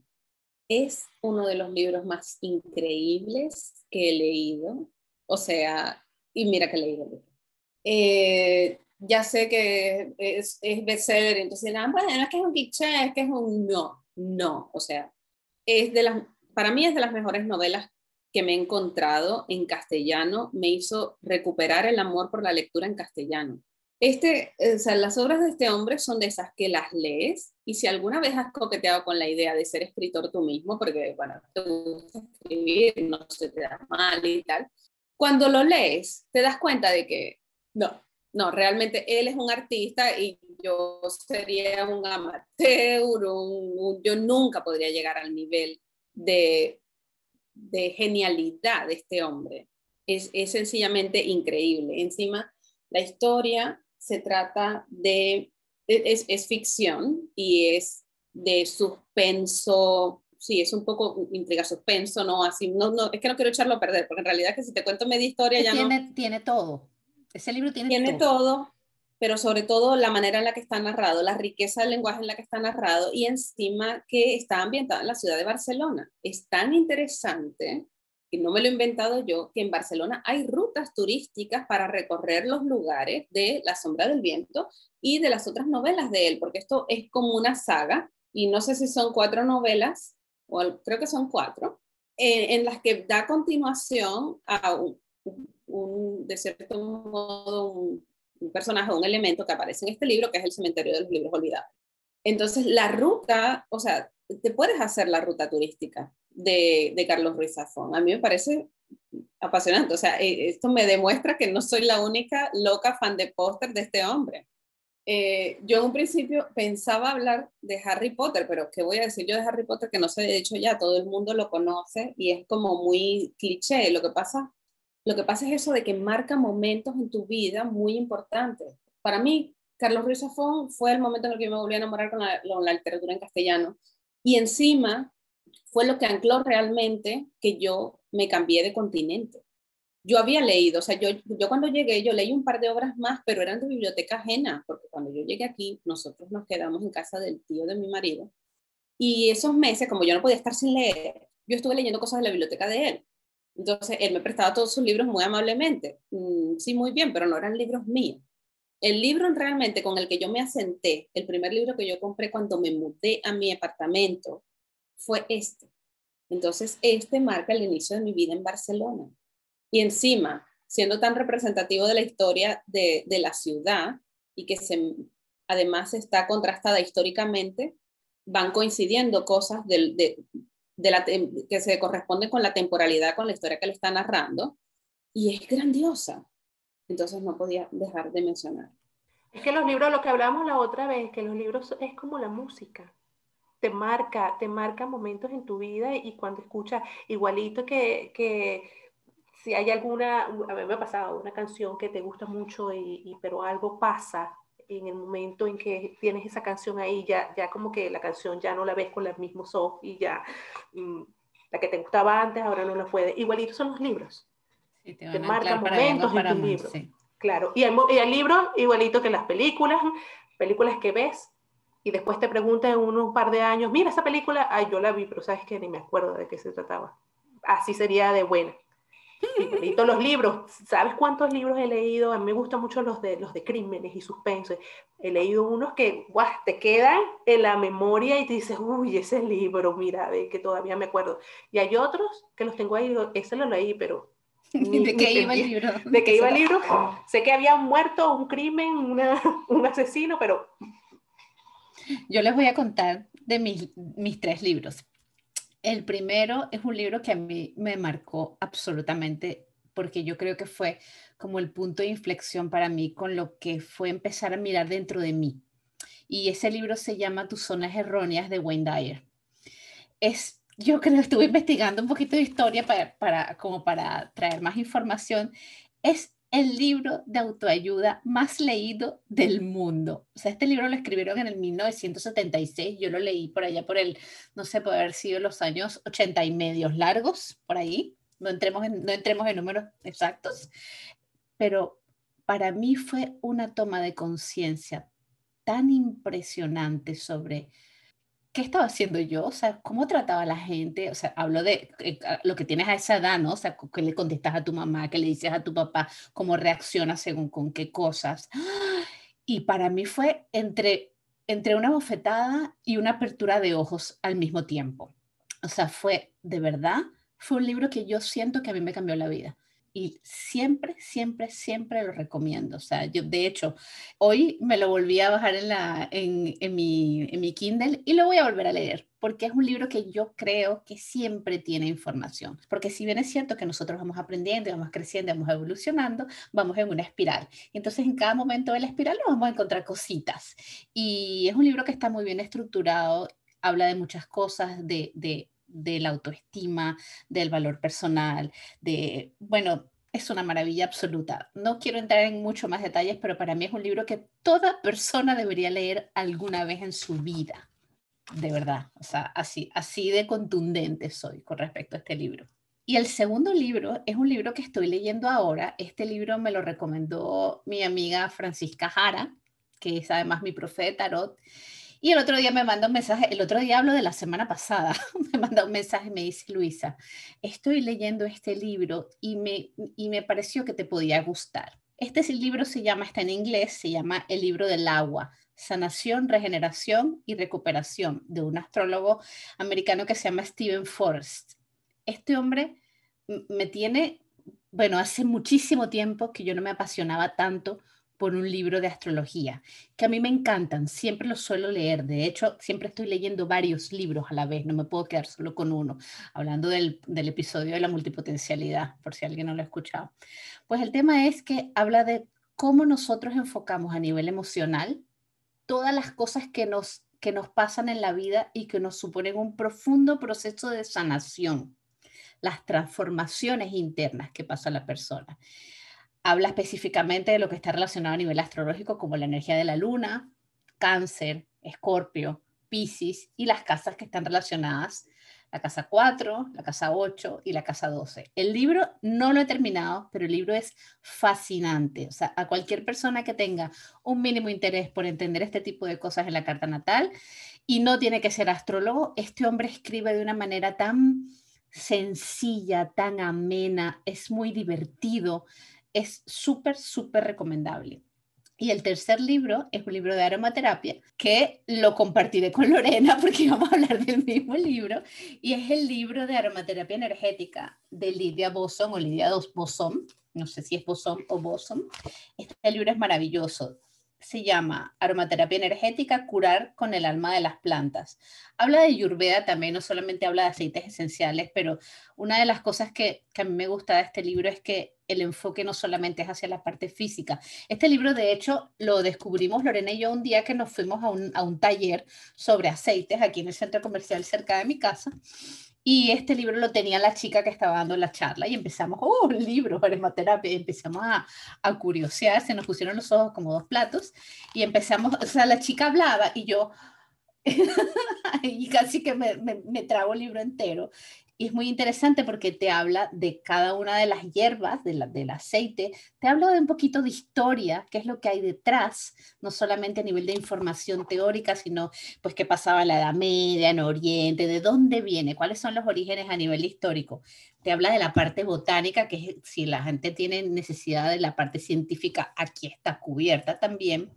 [SPEAKER 4] Es uno de los libros más increíbles que he leído. O sea, y mira que he leído el libro. Eh, ya sé que es, es bestseller, entonces dirán, bueno, es que es un cliché, es que es un no, no, o sea, es de las, para mí es de las mejores novelas que me he encontrado en castellano, me hizo recuperar el amor por la lectura en castellano. Este, o sea, las obras de este hombre son de esas que las lees y si alguna vez has coqueteado con la idea de ser escritor tú mismo, porque, bueno, te gusta escribir, no se te da mal y tal, cuando lo lees te das cuenta de que no, no, realmente él es un artista y yo sería un amateur, yo nunca podría llegar al nivel de, de genialidad de este hombre. Es, es sencillamente increíble. Encima, la historia se trata de, es, es ficción y es de suspenso, sí, es un poco intriga, suspenso, ¿no? Así, no, no, es que no quiero echarlo a perder, porque en realidad que si te cuento media historia ya
[SPEAKER 1] tiene,
[SPEAKER 4] no...
[SPEAKER 1] Tiene todo, ese libro tiene,
[SPEAKER 4] tiene todo. Pero sobre todo la manera en la que está narrado, la riqueza del lenguaje en la que está narrado y encima que está ambientado en la ciudad de Barcelona. Es tan interesante no me lo he inventado yo, que en Barcelona hay rutas turísticas para recorrer los lugares de La sombra del viento y de las otras novelas de él, porque esto es como una saga, y no sé si son cuatro novelas, o creo que son cuatro, eh, en las que da continuación a un, de cierto modo, un, un personaje, un elemento que aparece en este libro, que es el cementerio de los libros olvidados. Entonces, la ruta, o sea, te puedes hacer la ruta turística de, Carlos Ruiz Zafón. A mí me parece apasionante. O sea, eh, esto me demuestra que no soy la única loca fan de póster de este hombre. Eh, yo en un principio pensaba hablar de Harry Potter, pero ¿qué voy a decir yo de Harry Potter que no sé? De hecho ya todo el mundo lo conoce y es como muy cliché. Lo que pasa, lo que pasa es eso de que marca momentos en tu vida muy importantes. Para mí, Carlos Ruiz Zafón fue el momento en el que me volví a enamorar con la, con la literatura en castellano y encima fue lo que ancló realmente que yo me cambié de continente. Yo había leído, o sea, yo, yo cuando llegué, yo leí un par de obras más, pero eran de biblioteca ajena, porque cuando yo llegué aquí, nosotros nos quedamos en casa del tío de mi marido. Y esos meses, como yo no podía estar sin leer, yo estuve leyendo cosas de la biblioteca de él. Entonces, él me prestaba todos sus libros muy amablemente. Mm, sí, muy bien, pero no eran libros míos. El libro realmente con el que yo me asenté, el primer libro que yo compré cuando me mudé a mi apartamento, fue este. Entonces, este marca el inicio de mi vida en Barcelona. Y encima, siendo tan representativo de la historia de, la ciudad y que se, además está contrastada históricamente, van coincidiendo cosas de, la, que se corresponden con la temporalidad, con la historia que le está narrando, y es grandiosa. Entonces no podía dejar de mencionar.
[SPEAKER 3] Es que los libros, lo que hablamos la otra vez, que los libros es como la música. Te marca, te marca momentos en tu vida y cuando escuchas, igualito que, que si hay alguna, a mí me ha pasado una canción que te gusta mucho y, pero algo pasa en el momento en que tienes esa canción ahí, ya, ya como que la canción ya no la ves con los mismos ojos y ya mm, la que te gustaba antes ahora no la puede. Igualito son los libros. te, marcan momentos en tu libro. Claro, y el, y el libro igualito que las películas, películas que ves y después te preguntan en un par de años, mira esa película, ay, yo la vi, pero sabes que ni me acuerdo de qué se trataba. Así sería de buena. Todos los libros, ¿sabes cuántos libros he leído? A mí me gustan mucho los de, los de crímenes y suspense. He leído unos que guau, te quedan en la memoria y te dices, uy, ese libro, mira, que todavía me acuerdo. Y hay otros que los tengo ahí, digo, ese lo leí, pero...
[SPEAKER 1] ¿De qué iba el libro?
[SPEAKER 3] ¿De qué iba el libro? sé que había muerto un crimen, una, un asesino, pero...
[SPEAKER 1] Yo les voy a contar de mis, mis tres libros. El primero es un libro que a mí me marcó absolutamente porque yo creo que fue como el punto de inflexión para mí con lo que fue empezar a mirar dentro de mí. Y ese libro se llama Tus zonas erróneas de Wayne Dyer. Es, yo creo que estuve investigando un poquito de historia para, para, como para traer más información. Es el libro de autoayuda más leído del mundo. O sea, este libro lo escribieron en el 1976, yo lo leí por allá por el, no sé, puede haber sido los años 80 y medios largos, por ahí, no entremos en, no entremos en números exactos, pero para mí fue una toma de conciencia tan impresionante sobre ¿qué estaba haciendo yo? O sea, ¿cómo trataba a la gente? O sea, hablo de eh, lo que tienes a esa edad, ¿no? O sea, ¿qué le contestas a tu mamá? ¿Qué le dices a tu papá? ¿Cómo reaccionas según con qué cosas? Y para mí fue entre, entre una bofetada y una apertura de ojos al mismo tiempo. O sea, fue de verdad, fue un libro que yo siento que a mí me cambió la vida y siempre, siempre, siempre lo recomiendo. O sea, yo de hecho, hoy me lo volví a bajar en, la, en, en, mi, en mi Kindle y lo voy a volver a leer, porque es un libro que yo creo que siempre tiene información. Porque si bien es cierto que nosotros vamos aprendiendo, vamos creciendo, vamos evolucionando, vamos en una espiral. Entonces, en cada momento de la espiral nos vamos a encontrar cositas. Y es un libro que está muy bien estructurado, habla de muchas cosas, de, de de la autoestima, del valor personal, de, bueno, es una maravilla absoluta. No quiero entrar en mucho más detalles, pero para mí es un libro que toda persona debería leer alguna vez en su vida. De verdad, o sea, así, así de contundente soy con respecto a este libro. Y el segundo libro es un libro que estoy leyendo ahora. Este libro me lo recomendó mi amiga Francisca Jara, que es además mi profe de tarot. Y el otro día me manda un mensaje, el otro día hablo de la semana pasada, me manda un mensaje y me dice, Luisa, estoy leyendo este libro y me, y me pareció que te podía gustar. Este libro se llama, está en inglés, se llama El libro del agua, sanación, regeneración y recuperación, de un astrólogo americano que se llama Stephen Forrest. Este hombre me tiene, bueno, hace muchísimo tiempo que yo no me apasionaba tanto por un libro de astrología, que a mí me encantan, siempre los suelo leer, de hecho, siempre estoy leyendo varios libros a la vez, no me puedo quedar solo con uno, hablando del, del episodio de la multipotencialidad, por si alguien no lo ha escuchado. Pues el tema es que habla de cómo nosotros enfocamos a nivel emocional todas las cosas que nos, que nos pasan en la vida y que nos suponen un profundo proceso de sanación, las transformaciones internas que pasa la persona habla específicamente de lo que está relacionado a nivel astrológico como la energía de la luna, cáncer, escorpio, piscis y las casas que están relacionadas, la casa 4, la casa 8 y la casa 12. El libro no lo he terminado, pero el libro es fascinante. O sea, a cualquier persona que tenga un mínimo interés por entender este tipo de cosas en la carta natal y no tiene que ser astrólogo, este hombre escribe de una manera tan sencilla, tan amena, es muy divertido es súper, súper recomendable. Y el tercer libro es un libro de aromaterapia que lo compartiré con Lorena porque vamos a hablar del mismo libro. Y es el libro de aromaterapia energética de Lidia Boson o Lidia Boson. No sé si es Boson o Boson. Este libro es maravilloso. Se llama Aromaterapia Energética, curar con el alma de las plantas. Habla de Yurveda también, no solamente habla de aceites esenciales, pero una de las cosas que, que, a mí me gusta de este libro es que el enfoque no solamente es hacia la parte física. Este libro, de hecho, lo descubrimos Lorena y yo un día que nos fuimos a un, a un taller sobre aceites aquí en el centro comercial cerca de mi casa. Y este libro lo tenía la chica que estaba dando la charla y empezamos, oh, un libro, aromaterapia, empezamos a, a curiosear, se nos pusieron los ojos como dos platos y empezamos, o sea, la chica hablaba y yo, y casi que me, me, me trago el libro entero. Y es muy interesante porque te habla de cada una de las hierbas, de del aceite, te habla de un poquito de historia, qué es lo que hay detrás, no solamente a nivel de información teórica, sino pues qué pasaba en la Edad Media, en Oriente, de dónde viene, cuáles son los orígenes a nivel histórico. Te habla de la parte botánica, que si la gente tiene necesidad de la parte científica, aquí está cubierta también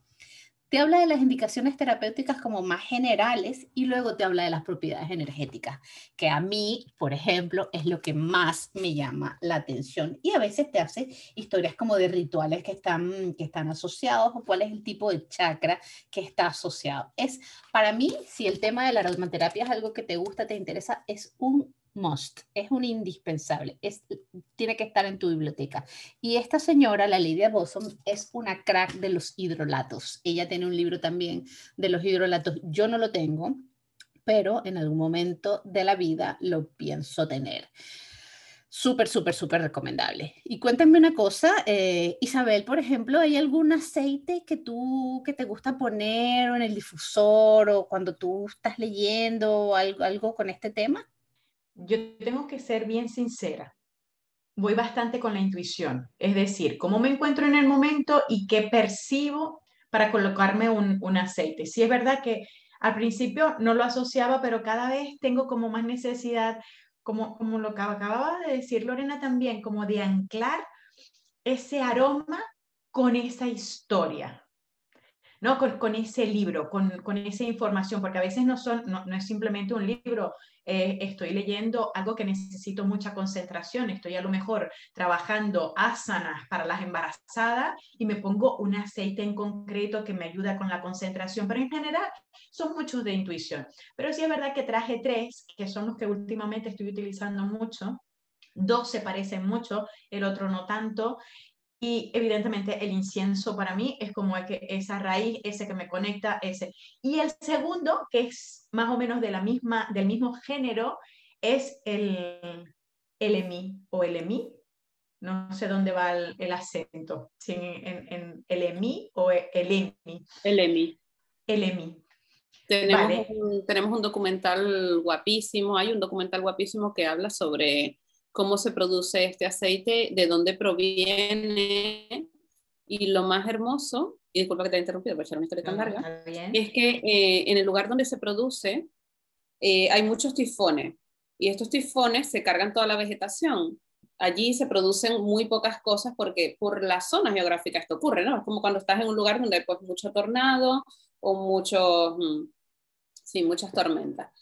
[SPEAKER 1] te habla de las indicaciones terapéuticas como más generales y luego te habla de las propiedades energéticas, que a mí, por ejemplo, es lo que más me llama la atención. Y a veces te hace historias como de rituales que están, que están asociados o cuál es el tipo de chakra que está asociado. Es, para mí, si el tema de la aromaterapia es algo que te gusta, te interesa, es un must, es un indispensable, tiene que estar en tu biblioteca. Y esta señora, la Lidia Bosom, es una crack de los hidrolatos. Ella tiene un libro también de los hidrolatos. Yo no lo tengo, pero en algún momento de la vida lo pienso tener. Súper, súper, súper recomendable. Y cuéntame una cosa, eh, Isabel, por ejemplo, ¿hay algún aceite que tú, que te gusta poner en el difusor o cuando tú estás leyendo algo, algo con este tema?
[SPEAKER 2] Yo tengo que ser bien sincera. Voy bastante con la intuición, es decir, cómo me encuentro en el momento y qué percibo para colocarme un, un aceite. Sí es verdad que al principio no lo asociaba, pero cada vez tengo como más necesidad, como, como lo que acababa de decir Lorena también, como de anclar ese aroma con esa historia. ¿No? Con, ese libro, con, esa información, porque a veces no, son, no, es simplemente un libro, eh, estoy leyendo algo que necesito mucha concentración, estoy a lo mejor trabajando asanas para las embarazadas y me pongo un aceite en concreto que me ayuda con la concentración, pero en general son muchos de intuición. Pero sí es verdad que traje tres, que son los que últimamente estoy utilizando mucho. Dos se parecen mucho, el otro no tanto. Y evidentemente el incienso para mí es como que esa raíz, ese que me conecta, ese. Y el segundo, que es más o menos de la misma, del mismo género, es el, el EMI o el EMI. No sé dónde va el, acento, si en, en, el EMI o el EMI.
[SPEAKER 4] El EMI.
[SPEAKER 2] El EMI.
[SPEAKER 4] Tenemos, un, tenemos un documental guapísimo, hay un documental guapísimo que habla sobre cómo se produce este aceite, de dónde proviene. Y lo más hermoso, y disculpa que te haya interrumpido, pero una historia tan larga, es que eh, en el lugar donde se produce eh, hay muchos tifones y estos tifones se cargan toda la vegetación. Allí se producen muy pocas cosas porque por la zona geográfica esto ocurre, ¿no? Es como cuando estás en un lugar donde hay pues mucho tornado o mucho, mm, sí, muchas tormentas.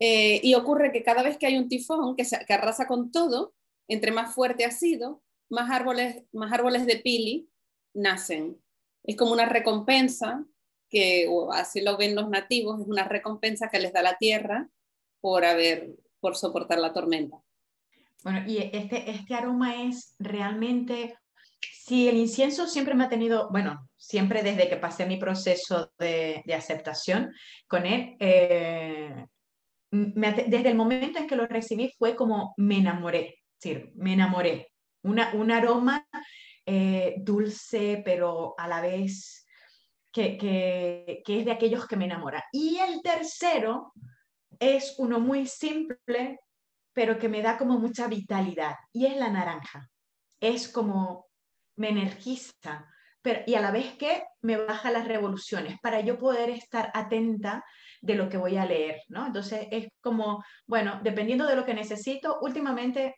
[SPEAKER 4] Eh, y ocurre que cada vez que hay un tifón que, se, que, arrasa con todo, entre más fuerte ha sido, más árboles, más árboles de pili nacen. Es como una recompensa que, así lo ven los nativos, es una recompensa que les da la tierra por haber, por soportar la tormenta.
[SPEAKER 2] Bueno, y este, este aroma es realmente, si el incienso siempre me ha tenido, bueno, siempre desde que pasé mi proceso de, de aceptación con él, eh, desde el momento en que lo recibí fue como me enamoré, sí, me enamoré. Un aroma eh, dulce, pero a la vez que, que, es de aquellos que me enamoran. Y el tercero es uno muy simple, pero que me da como mucha vitalidad, y es la naranja. Es como me energiza, pero, y a la vez que me baja las revoluciones para yo poder estar atenta de lo que voy a leer, ¿no? Entonces es como, bueno, dependiendo de lo que necesito, últimamente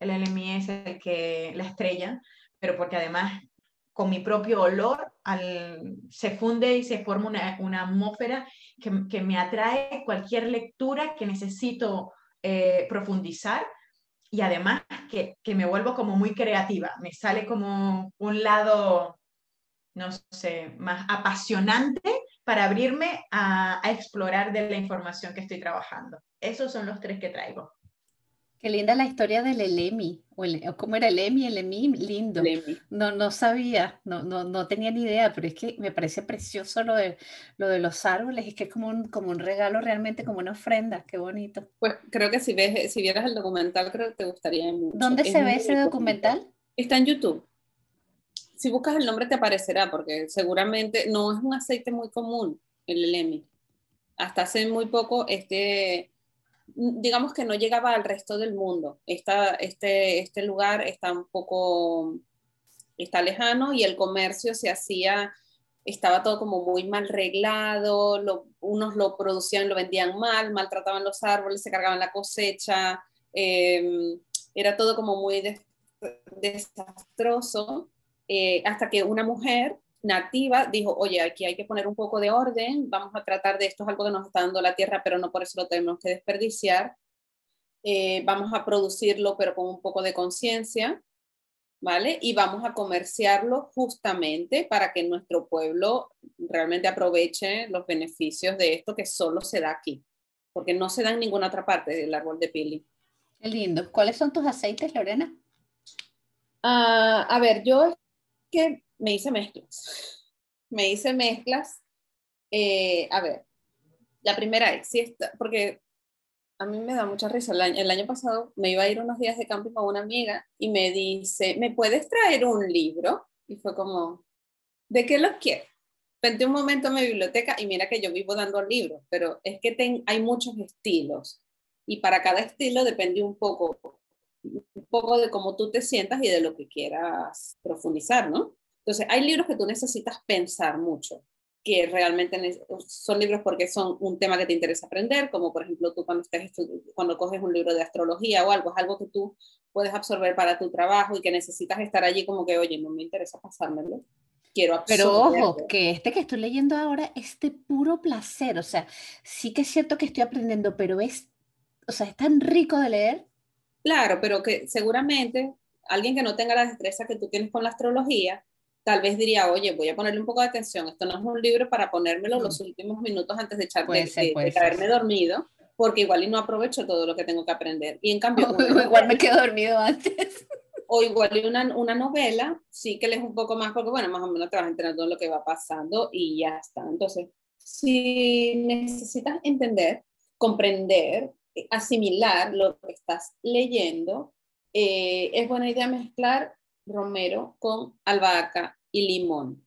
[SPEAKER 2] el LMI es el que la estrella, pero porque además con mi propio olor se funde y se forma una, una atmósfera que, que, me atrae cualquier lectura que necesito eh, profundizar y además que, que, me vuelvo como muy creativa, me sale como un lado no sé, más apasionante para abrirme a, a explorar de la información que estoy trabajando. Esos son los tres que traigo.
[SPEAKER 1] Qué linda la historia del Elemi, o, el, cómo era el Emi, el Emi, lindo. No, no sabía, no, no, no tenía ni idea, pero es que me parece precioso lo de, lo de los árboles, es que es como un, como un regalo realmente, como una ofrenda, qué bonito.
[SPEAKER 4] Pues creo que si, ves, si vieras el documental, creo que te gustaría mucho.
[SPEAKER 1] ¿Dónde se ve ese documental?
[SPEAKER 4] Está en YouTube. Si buscas el nombre te aparecerá, porque seguramente no es un aceite muy común, el Elemi. Hasta hace muy poco, este digamos que no llegaba al resto del mundo. este, este lugar está un poco, está lejano y el comercio se hacía, estaba todo como muy mal reglado, unos lo producían, lo vendían mal, maltrataban los árboles, se cargaban la cosecha, em, era todo como muy desastroso, eh, hasta que una mujer nativa dijo, oye, aquí hay que poner un poco de orden, vamos a tratar de esto, es algo que nos está dando la tierra, pero no por eso lo tenemos que desperdiciar. Eh, vamos a producirlo, pero con un poco de conciencia, ¿vale? Y vamos a comerciarlo justamente para que nuestro pueblo realmente aproveche los beneficios de esto que solo se da aquí, porque no se da en ninguna otra parte del árbol de pili.
[SPEAKER 1] Qué lindo. ¿Cuáles son tus aceites, Lorena?
[SPEAKER 4] Ah, a ver, yo que me hice mezclas. Me hice mezclas. Eh, a ver, la primera es, si está, porque a mí me da mucha risa. El año, el año, pasado me iba a ir unos días de camping con una amiga y me dice, ¿me puedes traer un libro? Y fue como, ¿de qué los quieres? Vente un momento a mi biblioteca y mira que yo vivo dando libros, pero es que ten, hay muchos estilos y para cada estilo depende un poco, un poco de cómo tú te sientas y de lo que quieras profundizar, ¿no? Entonces, hay libros que tú necesitas pensar mucho, que realmente son libros porque son un tema que te interesa aprender, como por ejemplo tú cuando, estés cuando coges un libro de astrología o algo, es algo que tú puedes absorber para tu trabajo y que necesitas estar allí como que, oye, no me interesa pasármelo. Quiero
[SPEAKER 1] absorberlo. Pero ojo, que este que estoy leyendo ahora es de puro placer, o sea, sí que es cierto que estoy aprendiendo, pero es, o sea, es tan rico de leer.
[SPEAKER 4] Claro, pero que seguramente alguien que no tenga la destreza que tú tienes con la astrología, tal vez diría, oye, voy a ponerle un poco de atención, esto no es un libro para ponérmelo los últimos minutos antes de, echar, de, caerme dormido, porque igual y no aprovecho todo lo que tengo que aprender. Y en cambio...
[SPEAKER 1] igual me quedo dormido antes.
[SPEAKER 4] O igual y una, una novela, sí que lees un poco más, porque bueno, más o menos te vas enterando todo lo que va pasando y ya está. Entonces, si necesitas entender, comprender, asimilar lo que estás leyendo, eh, es buena idea mezclar romero con albahaca y limón.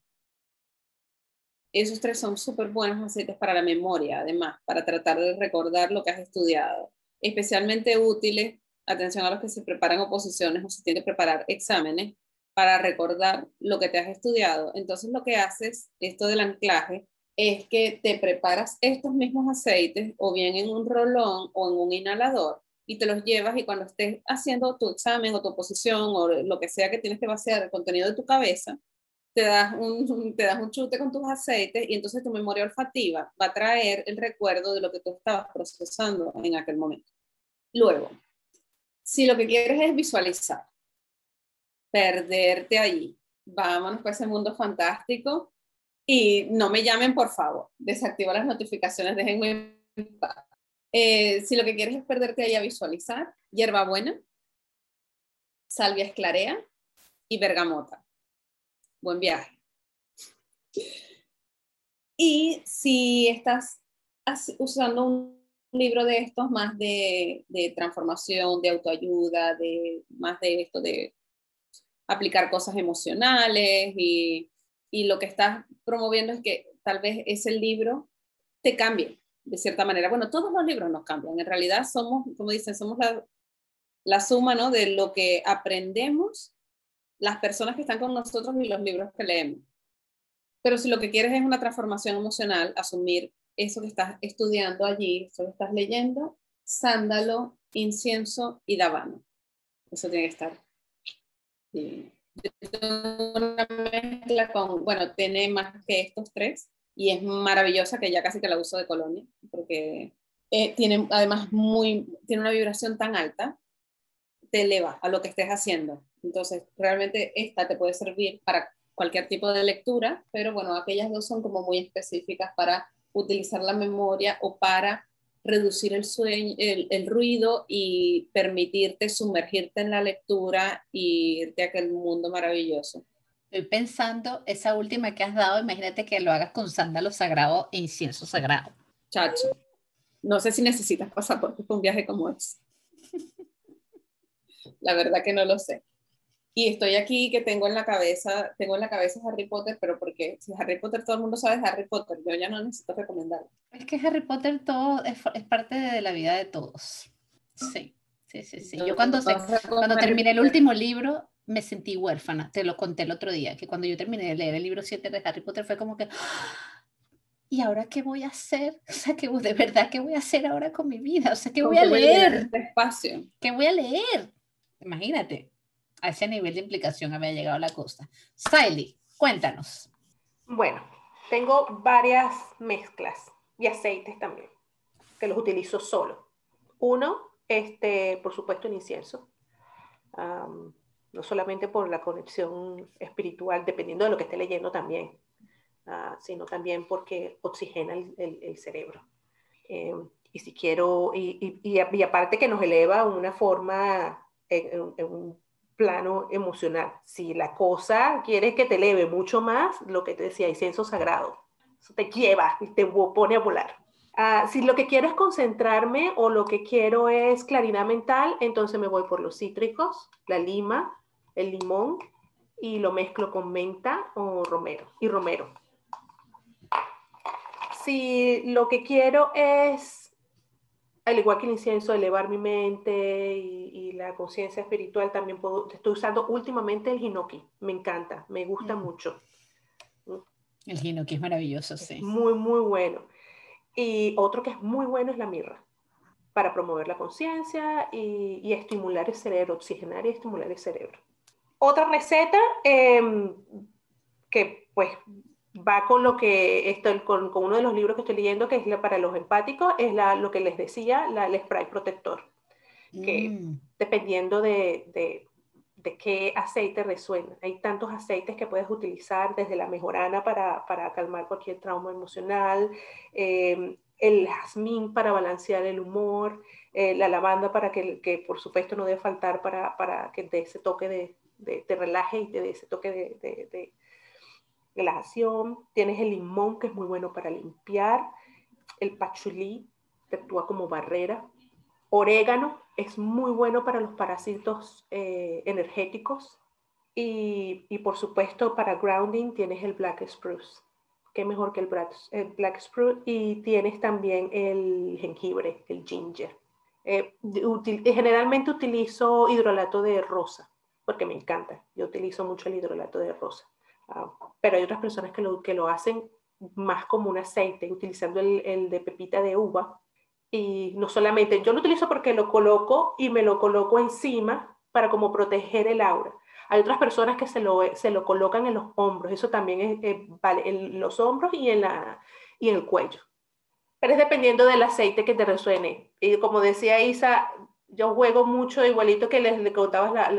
[SPEAKER 4] Esos tres son súper buenos aceites para la memoria, además, para tratar de recordar lo que has estudiado. Especialmente útiles, atención a los que se preparan oposiciones o se tienen que preparar exámenes, para recordar lo que te has estudiado. Entonces lo que haces, esto del anclaje, es que te preparas estos mismos aceites o bien en un rolón o en un inhalador y te los llevas y cuando estés haciendo tu examen o tu oposición o lo que sea que tienes que vaciar el contenido de tu cabeza, te das un, te das un chute con tus aceites y entonces tu memoria olfativa va a traer el recuerdo de lo que tú estabas procesando en aquel momento. Luego, si lo que quieres es visualizar, perderte allí, vámonos para ese mundo fantástico y no me llamen por favor, desactiva las notificaciones, déjenme en. Eh, si lo que quieres es perderte ahí a visualizar, hierbabuena, salvia esclarea y bergamota. Buen viaje. Y si estás usando un libro de estos más de, transformación, de autoayuda, de más de esto de aplicar cosas emocionales y, y lo que estás promoviendo es que tal vez ese libro te cambie, de cierta manera. Bueno, todos los libros nos cambian. En realidad somos, como dicen, somos la, la suma ¿no? de lo que aprendemos las personas que están con nosotros y los libros que leemos. Pero si lo que quieres es una transformación emocional, asumir eso que estás estudiando allí, eso que estás leyendo, sándalo, incienso y davano. Eso tiene que estar. Con, bueno, tiene más que estos tres, y es maravillosa que ya casi que la uso de colonia, porque eh, tiene además muy, tiene una vibración tan alta, te eleva a lo que estés haciendo. Entonces, realmente esta te puede servir para cualquier tipo de lectura, pero bueno, aquellas dos son como muy específicas para utilizar la memoria o para reducir el, sueño, el, ruido y permitirte sumergirte en la lectura y irte a aquel mundo maravilloso.
[SPEAKER 1] Estoy pensando, esa última que has dado, imagínate que lo hagas con sándalo sagrado e incienso sagrado.
[SPEAKER 4] Chacho, no sé si necesitas pasaporte para un viaje como ese. La verdad que no lo sé. Y estoy aquí que tengo en la cabeza, tengo en la cabeza Harry Potter, pero porque si Harry Potter todo el mundo sabe Harry Potter, yo ya no necesito recomendarlo.
[SPEAKER 1] Es que Harry Potter todo es, parte de la vida de todos. Sí, sí, sí, sí. Yo cuando, cuando terminé el último libro me sentí huérfana, te lo conté el otro día, que cuando yo terminé de leer el libro 7 de Harry Potter fue como que, ¿y ahora qué voy a hacer? O sea, que de verdad, ¿qué voy a hacer ahora con mi vida? O sea, ¿qué voy a leer?
[SPEAKER 4] Este espacio.
[SPEAKER 1] ¿Qué voy a leer? Imagínate a ese nivel de implicación había llegado la costa. Siley, cuéntanos.
[SPEAKER 3] Bueno, tengo varias mezclas y aceites también, que los utilizo solo. Uno, este, por supuesto, el incienso. no solamente por la conexión espiritual, dependiendo de lo que esté leyendo también, ah, sino también porque oxigena el, cerebro. Em, y si quiero, y, y, aparte que nos eleva una forma, en, en, plano emocional. Si la cosa quiere que te eleve mucho más, lo que te decía, incienso sagrado, eso te lleva y te pone a volar. Ah, si lo que quiero es concentrarme o lo que quiero es claridad mental, entonces me voy por los cítricos, la lima, el limón y lo mezclo con menta o romero y romero. Si lo que quiero es al igual que el incienso, elevar mi mente y, la conciencia espiritual, también puedo, estoy usando últimamente el hinoki. Me encanta, me gusta mucho.
[SPEAKER 1] El hinoki es maravilloso, sí.
[SPEAKER 3] muy, muy bueno. Y otro que es muy bueno es la mirra, para promover la conciencia y, estimular el cerebro, oxigenar y estimular el cerebro. Otra receta em, que pues va con lo que estoy, con, con, uno de los libros que estoy leyendo, que es para los empáticos, es la, lo que les decía, la, el spray protector, que mm. dependiendo de, de, de, qué aceite resuena. Hay tantos aceites que puedes utilizar, desde la mejorana para, para calmar cualquier trauma emocional, em, el jazmín para balancear el humor, eh, la lavanda para que, que, por supuesto no debe faltar para, para que te ese toque de, de, relaje y te dé ese toque de relajación, tienes el limón que es muy bueno para limpiar, el pachulí que actúa como barrera, orégano es muy bueno para los parásitos eh, energéticos y, y, por supuesto para grounding tienes el black spruce, que mejor que el black, spruce y tienes también el jengibre, el ginger. Eh, generalmente utilizo hidrolato de rosa porque me encanta. Yo utilizo mucho el hidrolato de rosa. Ah, pero hay otras personas que lo, que lo hacen más como un aceite, utilizando el, el, de pepita de uva. Y no solamente, yo lo utilizo porque lo coloco y me lo coloco encima para como proteger el aura. Hay otras personas que se lo, se lo colocan en los hombros, eso también es, vale, en los hombros y en, la, y en el cuello. Pero es dependiendo del aceite que te resuene. Y como decía Isa, yo juego mucho, igualito que les, le contaba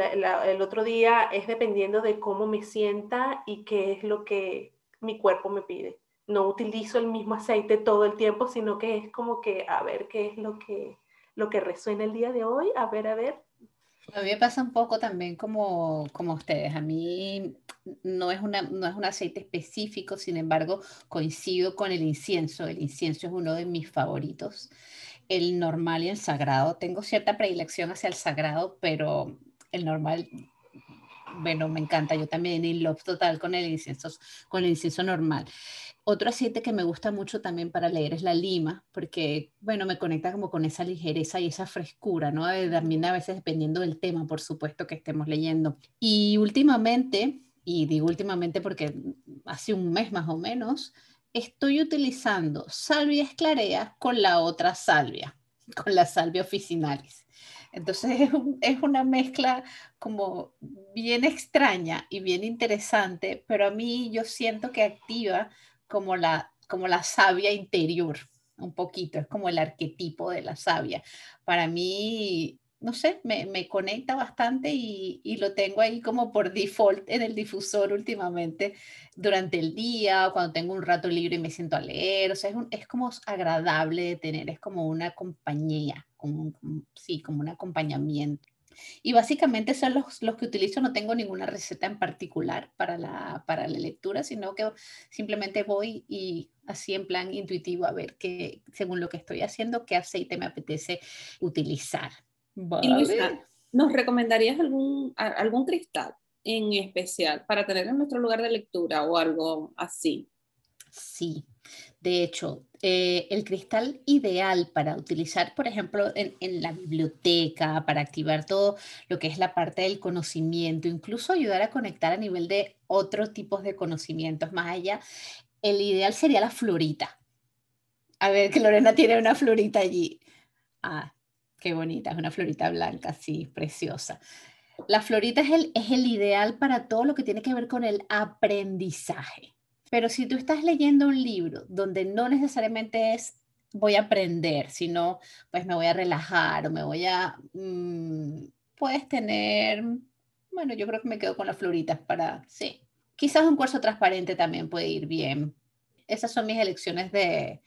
[SPEAKER 3] el otro día, es dependiendo de cómo me sienta y qué es lo que mi cuerpo me pide. No utilizo el mismo aceite todo el tiempo, sino que es como que a ver qué es lo que, lo que resuena el día de hoy, a ver, a ver.
[SPEAKER 1] A mí me pasa un poco también como, como ustedes. A mí no es, una, no es un aceite específico, sin embargo, coincido con el incienso. El incienso es uno de mis favoritos el normal y el sagrado. Tengo cierta predilección hacia el sagrado, pero el normal, bueno, me encanta. Yo también en love total con el incienso, con el incienso normal. Otro aceite que me gusta mucho también para leer es la lima, porque, bueno, me conecta como con esa ligereza y esa frescura, ¿no? También a veces dependiendo del tema, por supuesto, que estemos leyendo. Y últimamente, y digo últimamente porque hace un mes más o menos, estoy utilizando salvia esclarea con la otra salvia, con la salvia officinalis. Entonces es, una mezcla como bien extraña y bien interesante, pero a mí yo siento que activa como la, como la savia interior, un poquito, es como el arquetipo de la savia. Para mí no sé, me, me conecta bastante y, y, lo tengo ahí como por default en el difusor últimamente durante el día, cuando tengo un rato libre y me siento a leer, o sea, es, es como agradable de tener, es como una compañía, como, sí, como un acompañamiento. Y básicamente son los, los, que utilizo, no tengo ninguna receta en particular para la, para la lectura, sino que simplemente voy y así en plan intuitivo a ver qué, según lo que estoy haciendo, qué aceite me apetece utilizar.
[SPEAKER 4] ¿Nos recomendarías algún, algún cristal en especial para tener en nuestro lugar de lectura o algo así?
[SPEAKER 1] Sí, de hecho, eh, el cristal ideal para utilizar, por ejemplo, en, en, la biblioteca, para activar todo lo que es la parte del conocimiento, incluso ayudar a conectar a nivel de otros tipos de conocimientos más allá, el ideal sería la florita. A ver, que Lorena tiene una florita allí. Ah, qué bonita, es una florita blanca, sí, preciosa. La florita es el, es el ideal para todo lo que tiene que ver con el aprendizaje. Pero si tú estás leyendo un libro donde no necesariamente es voy a aprender, sino pues me voy a relajar o me voy a... Mm, puedes tener, bueno, yo creo que me quedo con las floritas para, sí, Quizás un cuarzo transparente también puede ir bien. Esas son mis elecciones de,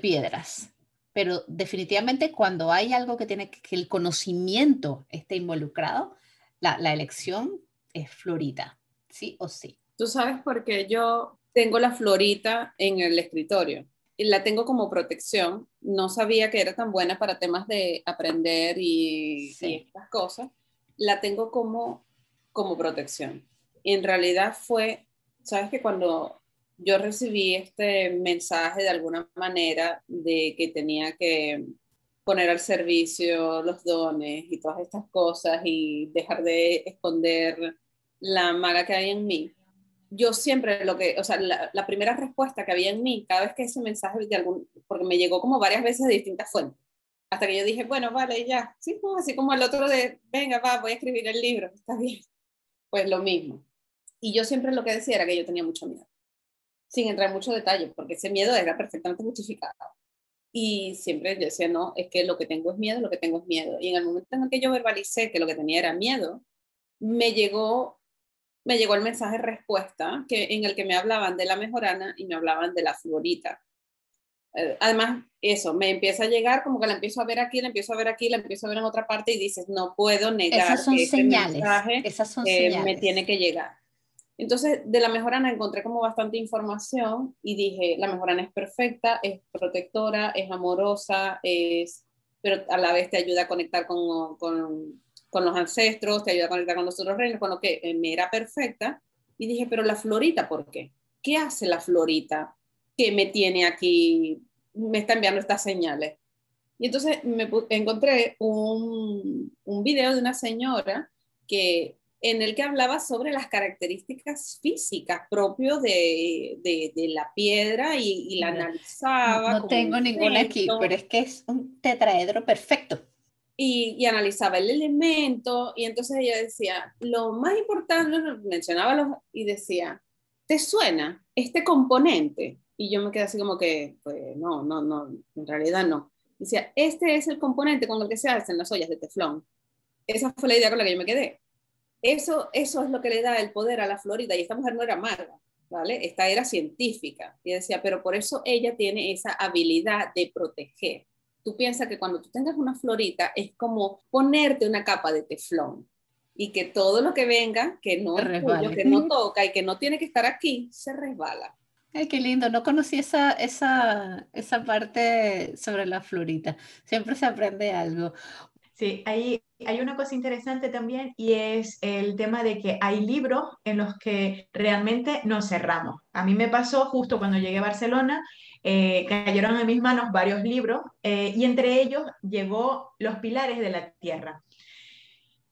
[SPEAKER 1] piedras. Pero definitivamente cuando hay algo que tiene que el conocimiento esté involucrado, la, elección es florita, sí o sí.
[SPEAKER 4] Tú sabes por qué yo tengo la florita en el escritorio y la tengo como protección. No sabía que era tan buena para temas de aprender y, estas cosas. La tengo como, como protección en realidad fue, sabes que cuando yo recibí este mensaje de alguna manera de que tenía que poner al servicio los dones y todas estas cosas y dejar de esconder la maga que hay en mí, yo siempre lo que, o sea, la, primera respuesta que había en mí, cada vez que ese mensaje de algún, porque me llegó como varias veces de distintas fuentes, hasta que yo dije, bueno, vale, ya, sí, pues, así como el otro de, venga, va, voy a escribir el libro, está bien, pues lo mismo. Y yo siempre lo que decía era que yo tenía mucho miedo, sin entrar en mucho detalle, porque ese miedo era perfectamente justificado. Y siempre yo decía, no, es que lo que tengo es miedo, lo que tengo es miedo. Y en el momento en el que yo verbalicé que lo que tenía era miedo, me llegó, me llegó el mensaje respuesta que, en el que me hablaban de la mejorana y me hablaban de la florita. Eh, además, eso, me empieza a llegar como que la empiezo a ver aquí, la empiezo a ver aquí, la empiezo a ver en otra parte y dices, no puedo negar
[SPEAKER 1] Esas son que señales. mensaje Esas son señales.
[SPEAKER 4] me tiene que llegar. Entonces, de la mejorana encontré como bastante información y dije, la mejorana es perfecta, es protectora, es amorosa, es, pero a la vez te ayuda a conectar con, con, con los ancestros, te ayuda a conectar con los otros reinos, con lo que me era perfecta. Y dije, pero la florita, ¿por qué? ¿Qué hace la florita que me tiene aquí, me está enviando estas señales? Y entonces me encontré un, un video de una señora que en el que hablaba sobre las características físicas propias de, de, la piedra y, la analizaba.
[SPEAKER 1] No, tengo ninguna aquí, pero es que es un tetraedro perfecto.
[SPEAKER 4] Y, y, analizaba el elemento y entonces ella decía, lo más importante, mencionaba los, y decía, ¿te suena este componente? Y yo me quedé así como que, pues no, no, no, en realidad no. Decía, este es el componente con el que se hacen las ollas de teflón. Esa fue la idea con la que yo me quedé eso, eso es lo que le da el poder a la Florida y esta mujer no era maga, ¿vale? Esta era científica y decía, pero por eso ella tiene esa habilidad de proteger. Tú piensas que cuando tú tengas una florita es como ponerte una capa de teflón y que todo lo que venga, que no es tuyo, que no toca y que no tiene que estar aquí, se resbala.
[SPEAKER 1] Ay, qué lindo. No conocí esa, esa, esa parte sobre la florita. Siempre se aprende algo.
[SPEAKER 2] Sí, ahí hay una cosa interesante también y es el tema de que hay libros en los que realmente nos cerramos. A mí me pasó justo cuando llegué a Barcelona, eh, cayeron en mis manos varios libros eh, y entre ellos llegó Los Pilares de la Tierra.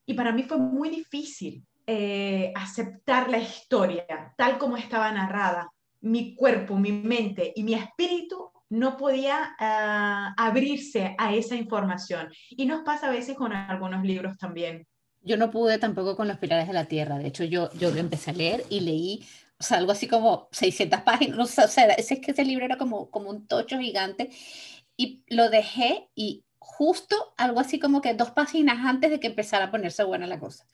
[SPEAKER 2] Y para mí fue muy difícil eh, aceptar la historia tal como estaba narrada. Mi cuerpo, mi mente y mi espíritu no podía ah, abrirse a esa información. Y nos pasa a veces con algunos libros también.
[SPEAKER 1] Yo no pude tampoco con los pilares de la tierra. De hecho, yo, yo lo empecé a leer y leí o sea, algo así como 600 páginas. No o sea, es que ese libro era como, como un tocho gigante. Y lo dejé y justo algo así como que dos páginas antes de que empezara a ponerse buena la cosa.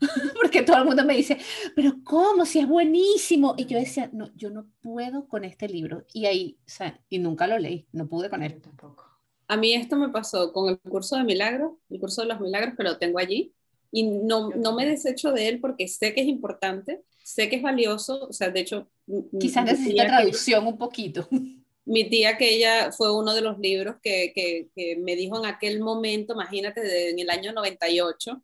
[SPEAKER 1] Porque todo el mundo me dice, pero ¿cómo? Si es buenísimo. Y yo decía, no, yo no puedo con este libro. Y ahí, o sea, y nunca lo leí, no pude con él.
[SPEAKER 4] Tampoco. A mí esto me pasó con el curso de milagros, el curso de los milagros, que lo tengo allí. Y no, no me desecho de él porque sé que es importante, sé que es valioso. O sea, de hecho...
[SPEAKER 1] Quizás necesita traducción un poquito.
[SPEAKER 4] mi tía, que ella fue uno de los libros que, que, que me dijo en aquel momento, imagínate, en el año 98,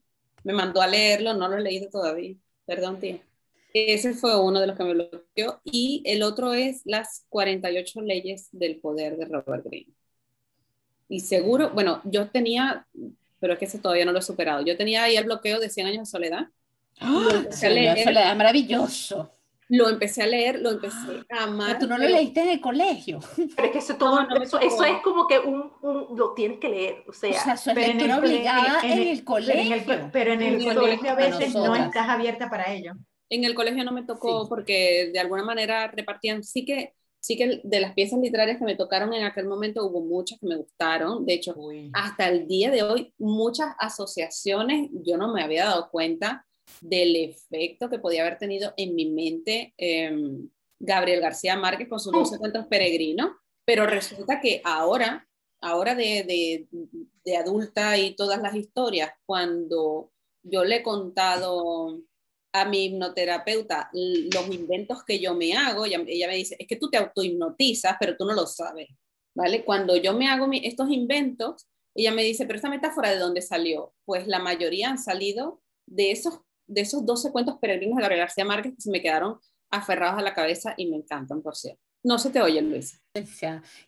[SPEAKER 4] me mandó a leerlo, no lo he leído todavía. Perdón, tía. Ese fue uno de los que me bloqueó. Y el otro es Las 48 leyes del poder de Robert Greene. Y seguro, bueno, yo tenía, pero es que ese todavía no lo he superado. Yo tenía ahí el bloqueo de 100 años de soledad.
[SPEAKER 1] ¡Oh! soledad, maravilloso
[SPEAKER 4] lo empecé a leer, lo empecé a amar.
[SPEAKER 1] Pero tú no lo leíste en el colegio.
[SPEAKER 3] Pero es que eso todo, eso, eso, es como que un, un, lo tienes que leer, o sea. O sea,
[SPEAKER 1] eso es lectura obligada en, el, colegio.
[SPEAKER 2] Pero en el, colegio, a veces no estás abierta para ello.
[SPEAKER 4] En el colegio no me tocó porque de alguna manera repartían, sí que, sí que de las piezas literarias que me tocaron en aquel momento hubo muchas que me gustaron. De hecho, hasta el día de hoy, muchas asociaciones, yo no me había dado cuenta del efecto que podía haber tenido en mi mente em, Gabriel García Márquez con sus 12 cuentos peregrinos, pero resulta que ahora, ahora de, de, adulta y todas las historias, cuando yo le he contado a mi hipnoterapeuta los inventos que yo me hago, ella, ella me dice, es que tú te autohipnotizas, pero tú no lo sabes, ¿vale? Cuando yo me hago estos inventos, ella me dice, pero esta metáfora de dónde salió? Pues la mayoría han salido de esos de esos 12 cuentos peregrinos de Gabriel García Márquez que se me quedaron aferrados a la cabeza y me encantan, por cierto. No se te oye, Luis.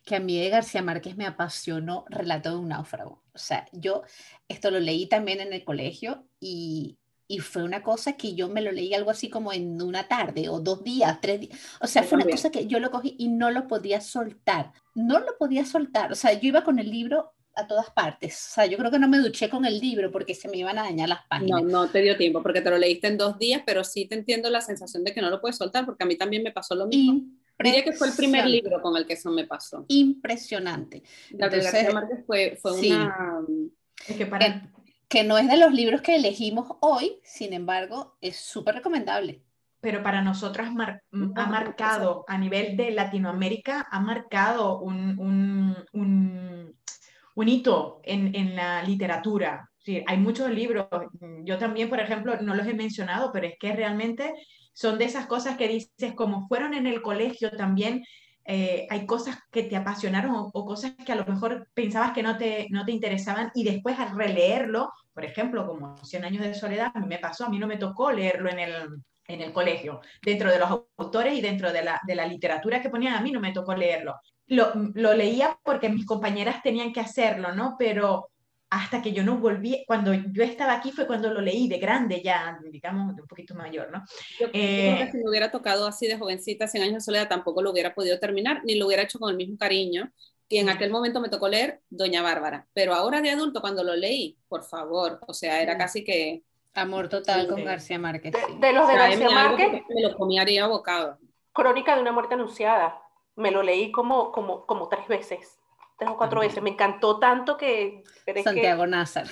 [SPEAKER 1] Que a mí de García Márquez me apasionó Relato de un náufrago. O sea, yo esto lo leí también en el colegio y, y fue una cosa que yo me lo leí algo así como en una tarde o dos días, tres días. O sea, fue una cosa que yo lo cogí y no lo podía soltar. No lo podía soltar. O sea, yo iba con el libro a todas partes. O sea, yo creo que no me duché con el libro porque se me iban a dañar las páginas.
[SPEAKER 4] No, no te dio tiempo porque te lo leíste en dos días, pero sí te entiendo la sensación de que no lo puedes soltar porque a mí también me pasó lo mismo. Diría que fue el primer libro con el que eso me pasó.
[SPEAKER 1] Impresionante.
[SPEAKER 4] Gabriel García Márquez fue, fue una...
[SPEAKER 1] que, para... que, no es de los libros que elegimos hoy, sin embargo, es súper recomendable
[SPEAKER 2] pero para nosotras ha marcado a nivel de Latinoamérica, ha marcado un, un, un, un hito en, en la literatura. Sí, hay muchos libros, yo también, por ejemplo, no los he mencionado, pero es que realmente son de esas cosas que dices, como fueron en el colegio también, eh, hay cosas que te apasionaron o, cosas que a lo mejor pensabas que no te, no te interesaban y después al releerlo, por ejemplo, como Cien años de soledad, a mí me pasó, a mí no me tocó leerlo en el, en el colegio, dentro de los autores y dentro de la, de la literatura que ponían, a mí no me tocó leerlo lo, lo, leía porque mis compañeras tenían que hacerlo, ¿no? Pero hasta que yo no volví, cuando yo estaba aquí fue cuando lo leí de grande ya, digamos, de un poquito mayor, ¿no?
[SPEAKER 4] Yo, creo que eh, si me hubiera tocado así de jovencita, 100 años de soledad, tampoco lo hubiera podido terminar, ni lo hubiera hecho con el mismo cariño. Y en aquel momento me tocó leer Doña Bárbara. Pero ahora de adulto, cuando lo leí, por favor, o sea, era casi que...
[SPEAKER 1] Amor total con García Márquez.
[SPEAKER 3] De, los de García Márquez.
[SPEAKER 4] Me lo comiría bocado.
[SPEAKER 3] Crónica de una muerte anunciada me lo leí como, como, como tres veces, tres o cuatro veces. Me encantó tanto que...
[SPEAKER 1] Santiago Nazar.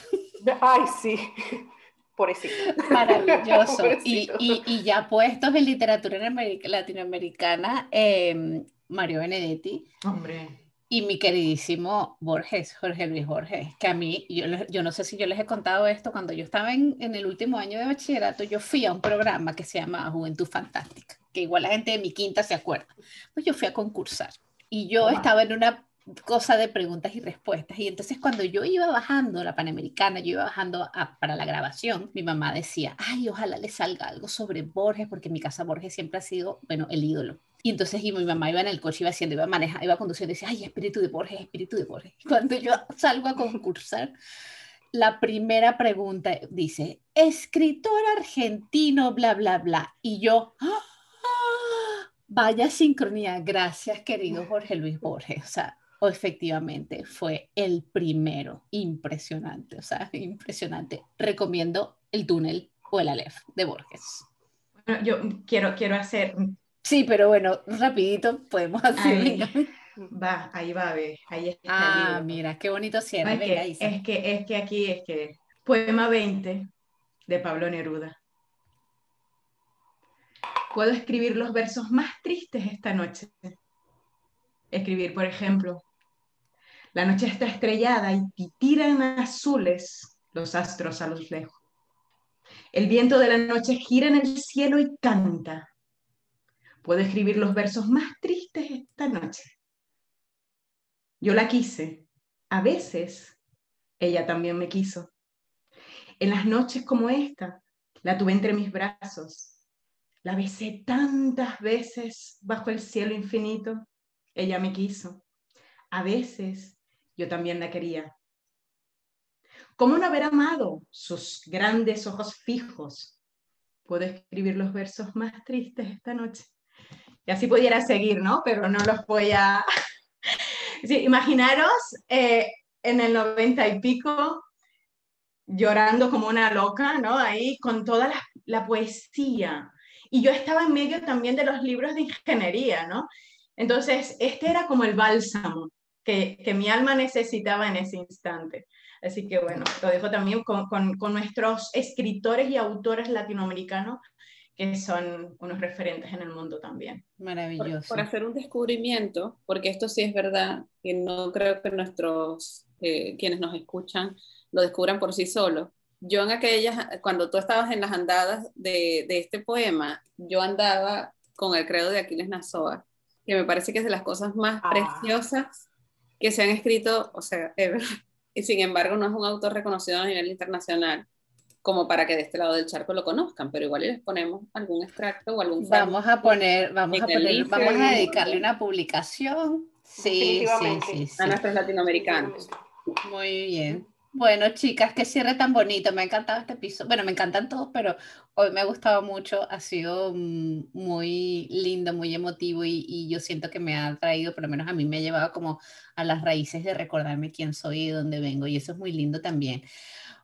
[SPEAKER 3] Ay, sí. Por eso.
[SPEAKER 1] Maravilloso. y, y, y, ya puestos en literatura latinoamericana, eh, Mario Benedetti.
[SPEAKER 2] Hombre
[SPEAKER 1] y mi queridísimo Borges, Jorge Luis Borges, que a mí, yo, yo no sé si yo les he contado esto, cuando yo estaba en, en, el último año de bachillerato, yo fui a un programa que se llama Juventud Fantástica, que igual la gente de mi quinta se acuerda. Pues yo fui a concursar y yo estaba en una cosa de preguntas y respuestas. Y entonces cuando yo iba bajando la Panamericana, yo iba bajando para la grabación, mi mamá decía, ay, ojalá le salga algo sobre Borges, porque en mi casa Borges siempre ha sido, bueno, el ídolo. Y entonces y mi mamá iba en el coche, iba haciendo, iba manejando, iba conduciendo y decía, ay, espíritu de Borges, espíritu de Borges. Cuando yo salgo a concursar, la primera pregunta dice, escritor argentino, bla, bla, bla. Y yo, ¡Ah! vaya sincronía, gracias querido Jorge Luis Borges. O sea, efectivamente fue el primero, impresionante, o sea, impresionante. Recomiendo el túnel o el Aleph de Borges.
[SPEAKER 2] Bueno, yo quiero, quiero hacer
[SPEAKER 1] Sí, pero bueno, rapidito podemos hacer.
[SPEAKER 2] Va, ahí va a ver, ahí está
[SPEAKER 1] Ah, mira, qué bonito cierre.
[SPEAKER 2] es, que, es, que, es que aquí es que poema 20 de Pablo Neruda. Puedo escribir los versos más tristes esta noche. Escribir, por ejemplo, la noche está estrellada y tiran azules los astros a los lejos. El viento de la noche gira en el cielo y canta. Puedo escribir los versos más tristes esta noche. Yo la quise. A veces ella también me quiso. En las noches como esta, la tuve entre mis brazos. La besé tantas veces bajo el cielo infinito. Ella me quiso. A veces yo también la quería. ¿Cómo no haber amado sus grandes ojos fijos? Puedo escribir los versos más tristes esta noche. Y así pudiera seguir, ¿no? Pero no los voy a... imaginaros eh, en el noventa y pico llorando como una loca, ¿no? Ahí con toda la, la, poesía. Y yo estaba en medio también de los libros de ingeniería, ¿no? Entonces, este era como el bálsamo que, que mi alma necesitaba en ese instante. Así que bueno, lo dejo también con, con, nuestros escritores y autores latinoamericanos que son unos referentes en el mundo también.
[SPEAKER 1] Maravilloso.
[SPEAKER 4] Por, hacer un descubrimiento, porque esto sí es verdad, que no creo que nuestros, eh, quienes nos escuchan, lo descubran por sí solos. Yo en aquellas, cuando tú estabas en las andadas de, de este poema, yo andaba con el credo de Aquiles Nazoa, que me parece que es de las cosas más ah. preciosas que se han escrito, o sea, ever y sin embargo no es un autor reconocido a nivel internacional como para que de este lado del charco lo conozcan, pero igual les ponemos algún extracto o algún
[SPEAKER 1] Vamos a poner, vamos a poner, vamos a dedicarle una publicación. Sí, sí, sí,
[SPEAKER 4] A nuestros latinoamericanos.
[SPEAKER 1] Muy bien. Bueno, chicas, qué cierre tan bonito. Me ha encantado este episodio. Bueno, me encantan todos, pero hoy me ha gustado mucho. Ha sido mm, muy lindo, muy emotivo y, yo siento que me ha traído, por lo menos a mí me ha llevado como a las raíces de recordarme quién soy y de dónde vengo. Y eso es muy lindo también.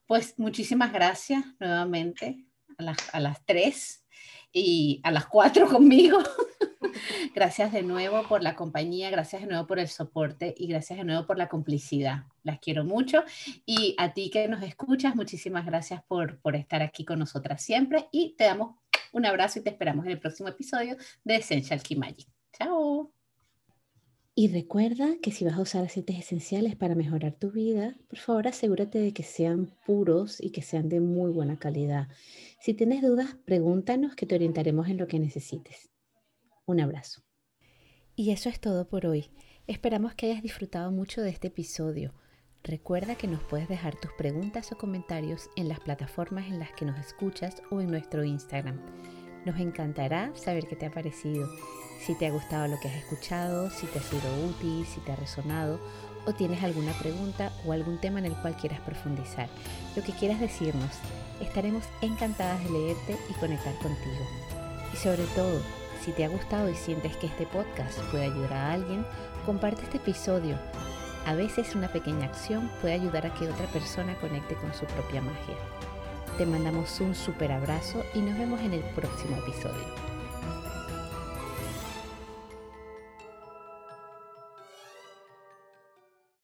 [SPEAKER 1] Pues muchísimas gracias nuevamente a las, a las tres y a las cuatro conmigo. gracias de nuevo por la compañía, gracias de nuevo por el soporte y gracias de nuevo por la complicidad. Las quiero mucho y a ti que nos escuchas, muchísimas gracias por, por estar aquí con nosotras siempre y te damos un abrazo y te esperamos en el próximo episodio de Essential Key Magic. Chao. Y recuerda que si vas a usar aceites esenciales para mejorar tu vida, por favor asegúrate de que sean puros y que sean de muy buena calidad. Si tienes dudas, pregúntanos que te orientaremos en lo que necesites. Un abrazo. Y eso es todo por hoy. Esperamos que hayas disfrutado mucho de este episodio. Recuerda que nos puedes dejar tus preguntas o comentarios en las plataformas en las que nos escuchas o en nuestro Instagram. Nos encantará saber qué te ha parecido, si te ha gustado lo que has escuchado, si te ha sido útil, si te ha resonado o tienes alguna pregunta o algún tema en el cual quieras profundizar. Lo que quieras decirnos, estaremos encantadas de leerte y conectar contigo. Y sobre todo, si te ha gustado y sientes que este podcast puede ayudar a alguien, comparte este episodio. A veces una pequeña acción puede ayudar a que otra persona conecte con su propia magia. Te mandamos un super abrazo y nos vemos en el próximo episodio.